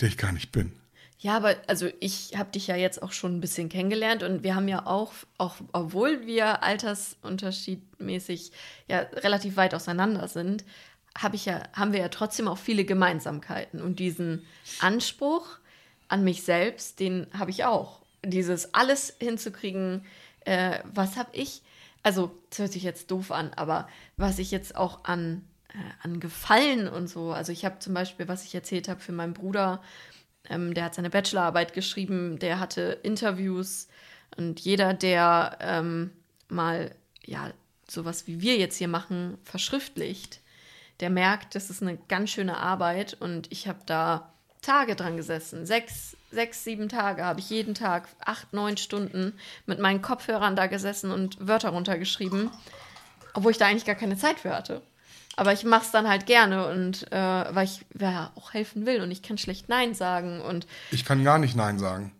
[SPEAKER 2] der ich gar nicht bin.
[SPEAKER 3] Ja, aber also ich habe dich ja jetzt auch schon ein bisschen kennengelernt und wir haben ja auch, auch obwohl wir altersunterschiedmäßig ja relativ weit auseinander sind, habe ich ja, haben wir ja trotzdem auch viele Gemeinsamkeiten. Und diesen Anspruch an mich selbst, den habe ich auch. Dieses alles hinzukriegen, äh, was habe ich, also das hört sich jetzt doof an, aber was ich jetzt auch an, äh, an Gefallen und so, also ich habe zum Beispiel, was ich erzählt habe für meinen Bruder, ähm, der hat seine Bachelorarbeit geschrieben, der hatte Interviews und jeder, der ähm, mal, ja, sowas wie wir jetzt hier machen, verschriftlicht, der merkt, das ist eine ganz schöne Arbeit und ich habe da Tage dran gesessen. Sechs, sechs, sieben Tage habe ich jeden Tag acht, neun Stunden mit meinen Kopfhörern da gesessen und Wörter runtergeschrieben, obwohl ich da eigentlich gar keine Zeit für hatte. Aber ich mache es dann halt gerne und äh, weil ich ja auch helfen will und ich kann schlecht Nein sagen und
[SPEAKER 2] ich kann gar nicht Nein sagen.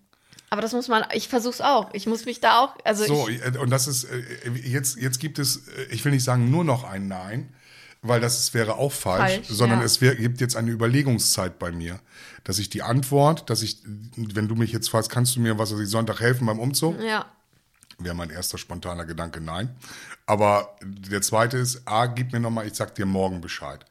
[SPEAKER 3] Aber das muss man, ich versuch's auch. Ich muss mich da auch, also
[SPEAKER 2] so
[SPEAKER 3] ich,
[SPEAKER 2] äh, und das ist äh, jetzt jetzt gibt es, äh, ich will nicht sagen nur noch ein Nein, weil das wäre auch falsch, falsch sondern ja. es wär, gibt jetzt eine Überlegungszeit bei mir, dass ich die Antwort, dass ich, wenn du mich jetzt fragst, kannst du mir was weiß ich, Sonntag helfen beim Umzug?
[SPEAKER 3] Ja.
[SPEAKER 2] Wäre mein erster spontaner Gedanke, nein. Aber der zweite ist, A, gib mir nochmal, ich sag dir morgen Bescheid.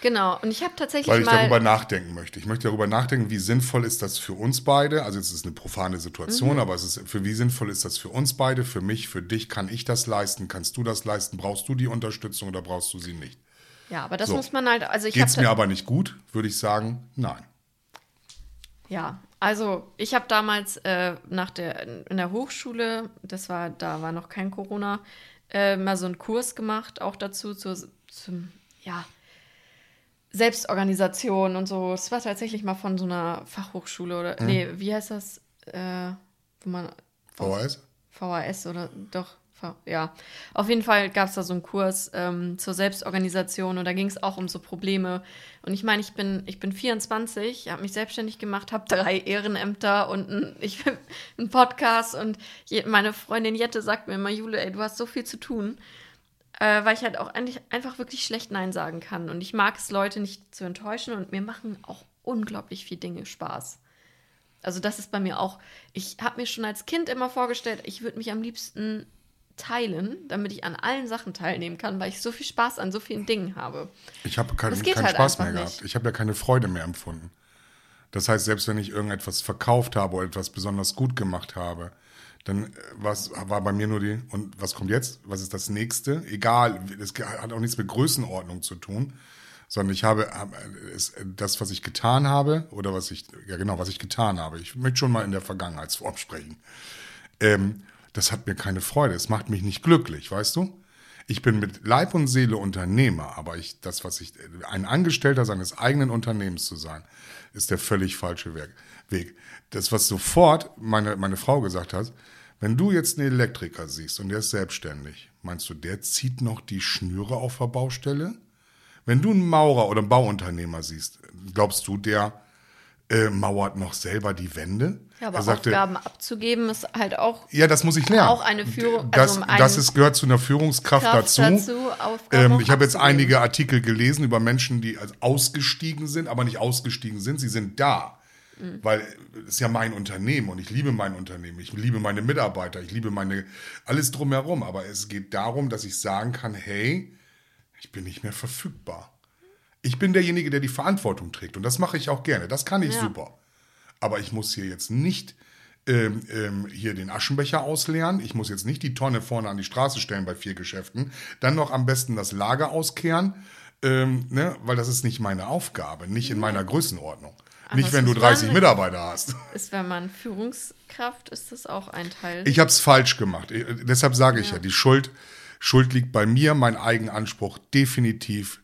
[SPEAKER 3] Genau, und ich habe tatsächlich
[SPEAKER 2] Weil ich mal darüber nachdenken möchte. Ich möchte darüber nachdenken, wie sinnvoll ist das für uns beide. Also es ist eine profane Situation, mhm. aber es ist für wie sinnvoll ist das für uns beide, für mich, für dich. Kann ich das leisten? Kannst du das leisten? Brauchst du die Unterstützung oder brauchst du sie nicht?
[SPEAKER 3] Ja, aber das so. muss man halt. Also ich
[SPEAKER 2] Geht's mir aber nicht gut, würde ich sagen, nein.
[SPEAKER 3] Ja, also ich habe damals äh, nach der in der Hochschule, das war da war noch kein Corona, äh, mal so einen Kurs gemacht, auch dazu zu, zum ja Selbstorganisation und so. Es war tatsächlich mal von so einer Fachhochschule oder, hm. nee, wie heißt das? Äh, wo man.
[SPEAKER 2] VHS?
[SPEAKER 3] VHS oder doch, ja, auf jeden Fall gab es da so einen Kurs ähm, zur Selbstorganisation und da ging es auch um so Probleme. Und ich meine, ich bin, ich bin 24, habe mich selbstständig gemacht, habe drei Ehrenämter und ein, ich, einen Podcast und je, meine Freundin Jette sagt mir immer, Jule, ey, du hast so viel zu tun, äh, weil ich halt auch eigentlich einfach wirklich schlecht Nein sagen kann. Und ich mag es, Leute nicht zu enttäuschen und mir machen auch unglaublich viele Dinge Spaß. Also das ist bei mir auch, ich habe mir schon als Kind immer vorgestellt, ich würde mich am liebsten teilen, damit ich an allen Sachen teilnehmen kann, weil ich so viel Spaß an so vielen Dingen habe.
[SPEAKER 2] Ich habe kein, keinen
[SPEAKER 3] halt
[SPEAKER 2] Spaß mehr gehabt.
[SPEAKER 3] nicht.
[SPEAKER 2] Ich habe ja keine Freude mehr empfunden. Das heißt, selbst wenn ich irgendetwas verkauft habe oder etwas besonders gut gemacht habe, dann äh, was, war bei mir nur die, und was kommt jetzt? Was ist das nächste? Egal, das hat auch nichts mit Größenordnung zu tun, sondern ich habe, habe es, das, was ich getan habe, oder was ich, ja genau, was ich getan habe. Ich möchte schon mal in der Vergangenheitsform sprechen. Ähm, das hat mir keine Freude. Es macht mich nicht glücklich, weißt du? Ich bin mit Leib und Seele Unternehmer, aber ich, das, was ich, ein Angestellter seines eigenen Unternehmens zu sein, ist der völlig falsche Weg. Das, was sofort meine, meine Frau gesagt hat, wenn du jetzt einen Elektriker siehst und der ist selbstständig, meinst du, der zieht noch die Schnüre auf der Baustelle? Wenn du einen Maurer oder einen Bauunternehmer siehst, glaubst du, der äh, mauert noch selber die Wände?
[SPEAKER 3] Ja, aber
[SPEAKER 2] er sagte,
[SPEAKER 3] Aufgaben abzugeben ist halt auch
[SPEAKER 2] ja, das muss ich lernen.
[SPEAKER 3] Auch eine Führung-
[SPEAKER 2] Das,
[SPEAKER 3] also ein-
[SPEAKER 2] das ist, gehört zu einer Führungskraft
[SPEAKER 3] Kraft
[SPEAKER 2] dazu.
[SPEAKER 3] dazu,
[SPEAKER 2] ähm, ich habe jetzt einige Artikel gelesen über Menschen, die ausgestiegen sind, aber nicht ausgestiegen sind. Sie sind da.
[SPEAKER 3] Mhm.
[SPEAKER 2] Weil es ist ja mein Unternehmen und ich liebe mein Unternehmen. Ich liebe meine Mitarbeiter. Ich liebe meine, alles drumherum. Aber es geht darum, dass ich sagen kann, hey, ich bin nicht mehr verfügbar. Ich bin derjenige, der die Verantwortung trägt. Und das mache ich auch gerne. Das kann ich
[SPEAKER 3] Ja.
[SPEAKER 2] super. Aber ich muss hier jetzt nicht ähm, ähm, hier den Aschenbecher ausleeren. Ich muss jetzt nicht die Tonne vorne an die Straße stellen bei vier Geschäften. Dann noch am besten das Lager auskehren, ähm, ne? weil das ist nicht meine Aufgabe, nicht in meiner Größenordnung. nicht,
[SPEAKER 3] das
[SPEAKER 2] wenn du
[SPEAKER 3] muss
[SPEAKER 2] 30
[SPEAKER 3] man-
[SPEAKER 2] Mitarbeiter hast.
[SPEAKER 3] ist, wenn man Führungskraft ist, das auch ein Teil.
[SPEAKER 2] Ich habe es falsch gemacht. Ich, deshalb sage ich ja. die Schuld, Schuld liegt bei mir, mein Eigenanspruch definitiv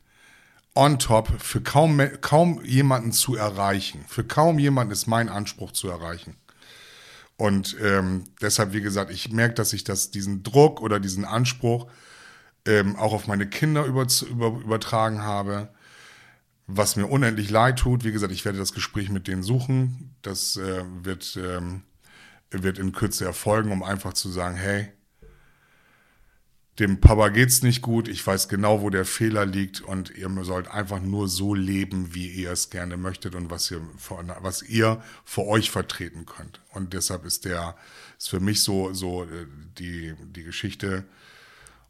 [SPEAKER 2] on top, für kaum, kaum jemanden zu erreichen. Für kaum jemanden ist mein Anspruch zu erreichen. Und ähm, deshalb, wie gesagt, ich merke, dass ich das, diesen Druck oder diesen Anspruch ähm, auch auf meine Kinder über, über, übertragen habe, was mir unendlich leid tut. Wie gesagt, ich werde das Gespräch mit denen suchen. Das äh, wird, ähm, wird in Kürze erfolgen, um einfach zu sagen, hey, dem Papa geht's nicht gut, ich weiß genau, wo der Fehler liegt und ihr sollt einfach nur so leben, wie ihr es gerne möchtet und was ihr, vor- was ihr für euch vertreten könnt. Und deshalb ist der, ist für mich so, so äh, die, die Geschichte.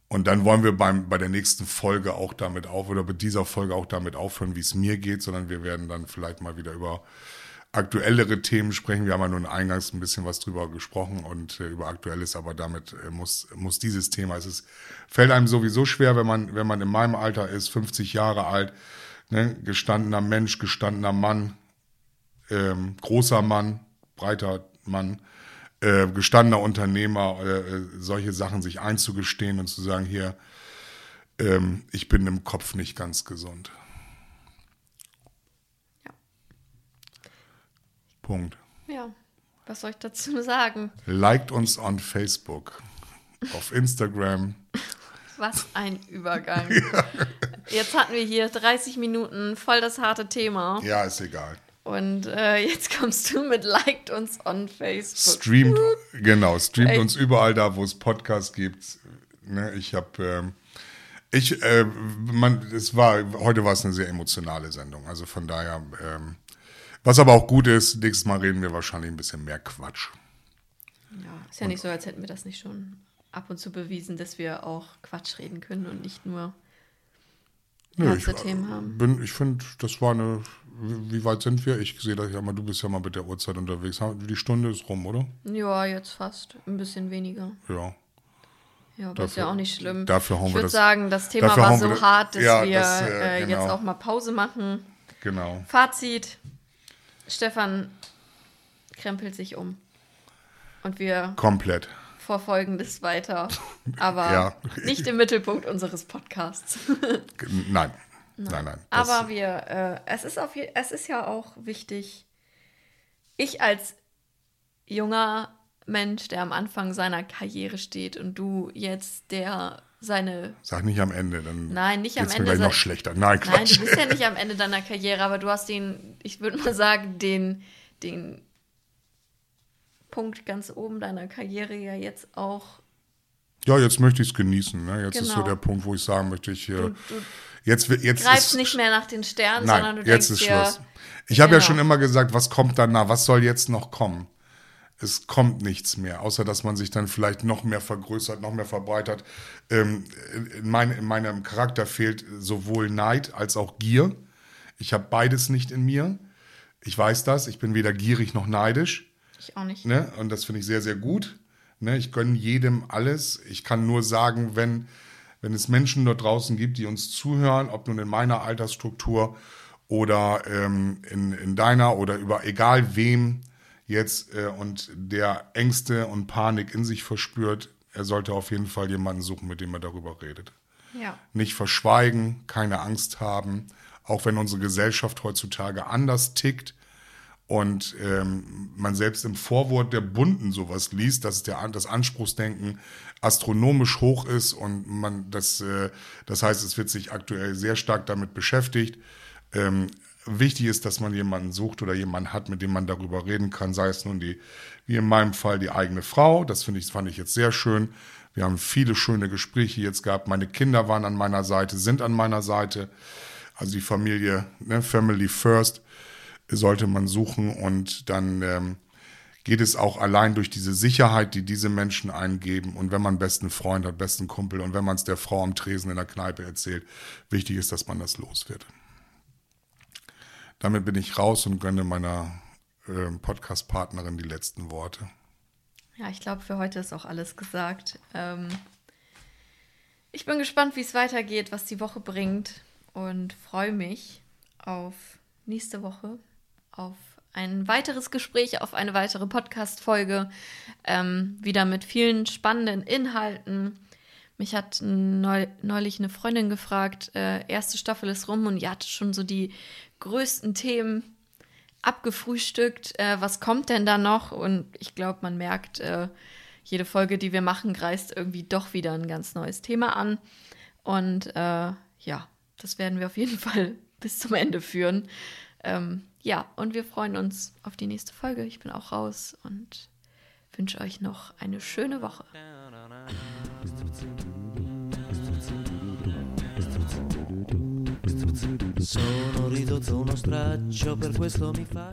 [SPEAKER 2] Und dann wollen wir beim, bei der nächsten Folge auch damit auf, oder bei dieser Folge auch damit aufhören, wie es mir geht, sondern wir werden dann vielleicht mal wieder über aktuellere Themen sprechen. Wir haben ja nun eingangs ein bisschen was drüber gesprochen und äh, über Aktuelles, aber damit äh, muss, muss dieses Thema, es ist, fällt einem sowieso schwer, wenn man, wenn man in meinem Alter ist, 50 Jahre alt, ne, gestandener Mensch, gestandener Mann, ähm, großer Mann, breiter Mann, äh, gestandener Unternehmer, äh, äh, solche Sachen sich einzugestehen und zu sagen, hier, ähm, ich bin im Kopf nicht ganz gesund. Punkt.
[SPEAKER 3] ja, was soll ich dazu sagen?
[SPEAKER 2] Liked uns on Facebook, auf Instagram.
[SPEAKER 3] Was ein Übergang. Jetzt hatten wir hier 30 Minuten voll das harte Thema.
[SPEAKER 2] Ja, ist egal.
[SPEAKER 3] Und äh, jetzt kommst du mit Liked uns on Facebook.
[SPEAKER 2] Streamt, genau, streamt
[SPEAKER 3] Ey.
[SPEAKER 2] uns überall da, wo es Podcasts gibt. Ne, ich habe, ähm, ich, äh, man, es war, heute war es eine sehr emotionale Sendung. Also von daher, ähm, was aber auch gut ist, nächstes Mal reden wir wahrscheinlich ein bisschen mehr Quatsch.
[SPEAKER 3] Ja, ist ja nicht so, als hätten wir das nicht schon ab und zu bewiesen, dass wir auch Quatsch reden können und nicht nur
[SPEAKER 2] Nö, ich,
[SPEAKER 3] ernste Themen haben.
[SPEAKER 2] bin, ich finde, das war eine, wie weit sind wir? Ich sehe das ja mal, du bist ja mal mit der Uhrzeit unterwegs. Die Stunde ist rum, oder?
[SPEAKER 3] Ja, jetzt fast. Ein bisschen weniger.
[SPEAKER 2] Ja.
[SPEAKER 3] Ja, aber ist
[SPEAKER 2] Dafür-
[SPEAKER 3] ja auch nicht schlimm.
[SPEAKER 2] dafür hauen
[SPEAKER 3] ich würde sagen, das Thema war so
[SPEAKER 2] das-
[SPEAKER 3] hart, dass
[SPEAKER 2] ja,
[SPEAKER 3] wir
[SPEAKER 2] das, äh,
[SPEAKER 3] äh,
[SPEAKER 2] genau.
[SPEAKER 3] jetzt auch mal Pause machen.
[SPEAKER 2] Genau.
[SPEAKER 3] Fazit: Stefan krempelt sich um. Und wir
[SPEAKER 2] Komplett.
[SPEAKER 3] verfolgen das weiter. Aber
[SPEAKER 2] Ja.
[SPEAKER 3] nicht im Mittelpunkt unseres Podcasts.
[SPEAKER 2] Nein. Nein, nein. Das-
[SPEAKER 3] Aber wir, äh, es, ist auf, es ist ja auch wichtig, ich als junger Mensch, der am Anfang seiner Karriere steht und du jetzt der seine.
[SPEAKER 2] Sag nicht am Ende, dann
[SPEAKER 3] Nein, nicht am Ende.
[SPEAKER 2] mir gleich noch schlechter. Nein,
[SPEAKER 3] Nein,
[SPEAKER 2] Quatsch.
[SPEAKER 3] du bist ja nicht am Ende deiner Karriere, aber du hast den, ich würde mal sagen, den, den Punkt ganz oben deiner Karriere ja jetzt auch.
[SPEAKER 2] Ja, jetzt möchte ich es genießen. Ne? Jetzt ist so
[SPEAKER 3] Genau.
[SPEAKER 2] der Punkt, wo ich sagen möchte, ich äh,
[SPEAKER 3] Du, du
[SPEAKER 2] jetzt, jetzt
[SPEAKER 3] greifst
[SPEAKER 2] ist,
[SPEAKER 3] nicht mehr nach den Sternen, sondern
[SPEAKER 2] Nein,
[SPEAKER 3] du
[SPEAKER 2] jetzt
[SPEAKER 3] denkst
[SPEAKER 2] ist
[SPEAKER 3] dir,
[SPEAKER 2] Schluss. Ich habe ja
[SPEAKER 3] Genau.
[SPEAKER 2] schon immer gesagt, was kommt danach? Was soll jetzt noch kommen? Es kommt nichts mehr, außer dass man sich dann vielleicht noch mehr vergrößert, noch mehr verbreitert. Ähm, in, mein, in meinem Charakter fehlt sowohl Neid als auch Gier. Ich habe beides nicht in mir. Ich weiß das. Ich bin weder gierig noch neidisch.
[SPEAKER 3] Ich auch nicht.
[SPEAKER 2] Ne? Und das finde ich sehr, sehr gut. Ne? Ich gönne jedem alles. Ich kann nur sagen, wenn, wenn es Menschen dort draußen gibt, die uns zuhören, ob nun in meiner Altersstruktur oder ähm, in, in deiner oder über egal wem jetzt äh, und der Ängste und Panik in sich verspürt, er sollte auf jeden Fall jemanden suchen, mit dem er darüber redet
[SPEAKER 3] Ja.
[SPEAKER 2] nicht verschweigen, keine Angst haben, auch wenn unsere Gesellschaft heutzutage anders tickt und ähm, man selbst im Vorwort der Bunten sowas liest, dass der, das Anspruchsdenken astronomisch hoch ist und man das, äh, das heißt, es wird sich aktuell sehr stark damit beschäftigt. Ähm, wichtig ist, dass man jemanden sucht oder jemanden hat, mit dem man darüber reden kann, sei es nun die, wie in meinem Fall, die eigene Frau. Das finde ich, fand ich jetzt sehr schön. Wir haben viele schöne Gespräche jetzt gehabt. Meine Kinder waren an meiner Seite, sind an meiner Seite. Also die Familie, ne, Family First sollte man suchen und dann ähm, geht es auch allein durch diese Sicherheit, die diese Menschen eingeben und wenn man besten Freund hat, besten Kumpel und wenn man es der Frau am Tresen in der Kneipe erzählt, wichtig ist, dass man das los wird. Damit bin ich raus und gönne meiner äh, Podcast-Partnerin die letzten Worte.
[SPEAKER 3] Ja, ich glaube, für heute ist auch alles gesagt. Ähm, ich bin gespannt, wie es weitergeht, was die Woche bringt und freue mich auf nächste Woche, auf ein weiteres Gespräch, auf eine weitere Podcast-Folge, ähm, wieder mit vielen spannenden Inhalten. Mich hat neu, neulich eine Freundin gefragt, äh, erste Staffel ist rum und ihr hatte schon so die größten Themen abgefrühstückt. Äh, was kommt denn da noch? Und ich glaube, man merkt, äh, jede Folge, die wir machen, greift irgendwie doch wieder ein ganz neues Thema an. Und äh, ja, das werden wir auf jeden Fall bis zum Ende führen. Ähm, ja, und wir freuen uns auf die nächste Folge. Ich bin auch raus und wünsche euch noch eine schöne Woche.
[SPEAKER 4] Sono ridotto uno straccio, per questo mi fa.